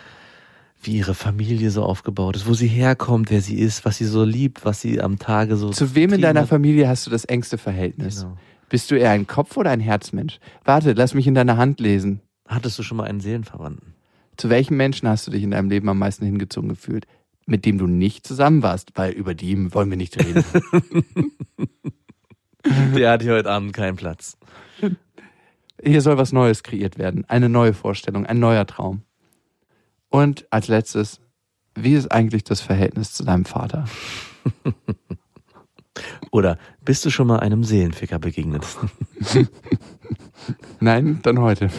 Wie ihre Familie so aufgebaut ist, wo sie herkommt, wer sie ist, was sie so liebt, was sie am Tage so.
Zu wem in deiner
hat.
Familie hast du das engste Verhältnis?
Genau.
Bist du eher ein Kopf- oder ein Herzmensch? Warte, lass mich in deiner Hand lesen.
Hattest du schon mal einen Seelenverwandten?
Zu welchem Menschen hast du dich in deinem Leben am meisten hingezogen gefühlt? Mit dem du nicht zusammen warst, weil über die wollen wir nicht reden.
Der hat hier heute Abend keinen Platz.
Hier soll was Neues kreiert werden. Eine neue Vorstellung, ein neuer Traum. Und als letztes, wie ist eigentlich das Verhältnis zu deinem Vater?
Oder bist du schon mal einem Seelenficker begegnet?
Nein, dann heute.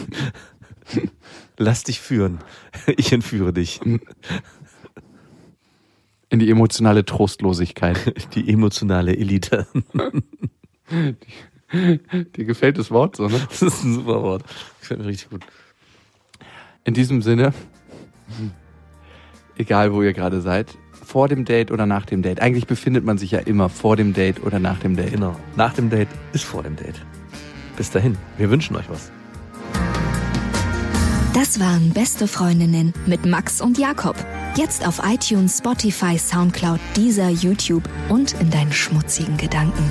Lass dich führen. Ich entführe dich.
In die emotionale Trostlosigkeit.
Die emotionale Elite.
Dir gefällt das Wort so, ne?
Das ist ein super Wort. Gefällt mir richtig gut.
In diesem Sinne, egal wo ihr gerade seid, vor dem Date oder nach dem Date? Eigentlich befindet man sich ja immer vor dem Date oder nach dem Date.
Genau. Nach dem Date ist vor dem Date. Bis dahin. Wir wünschen euch was.
Das waren Beste Freundinnen mit Max und Jakob. Jetzt auf iTunes, Spotify, Soundcloud, dieser YouTube und in deinen schmutzigen Gedanken.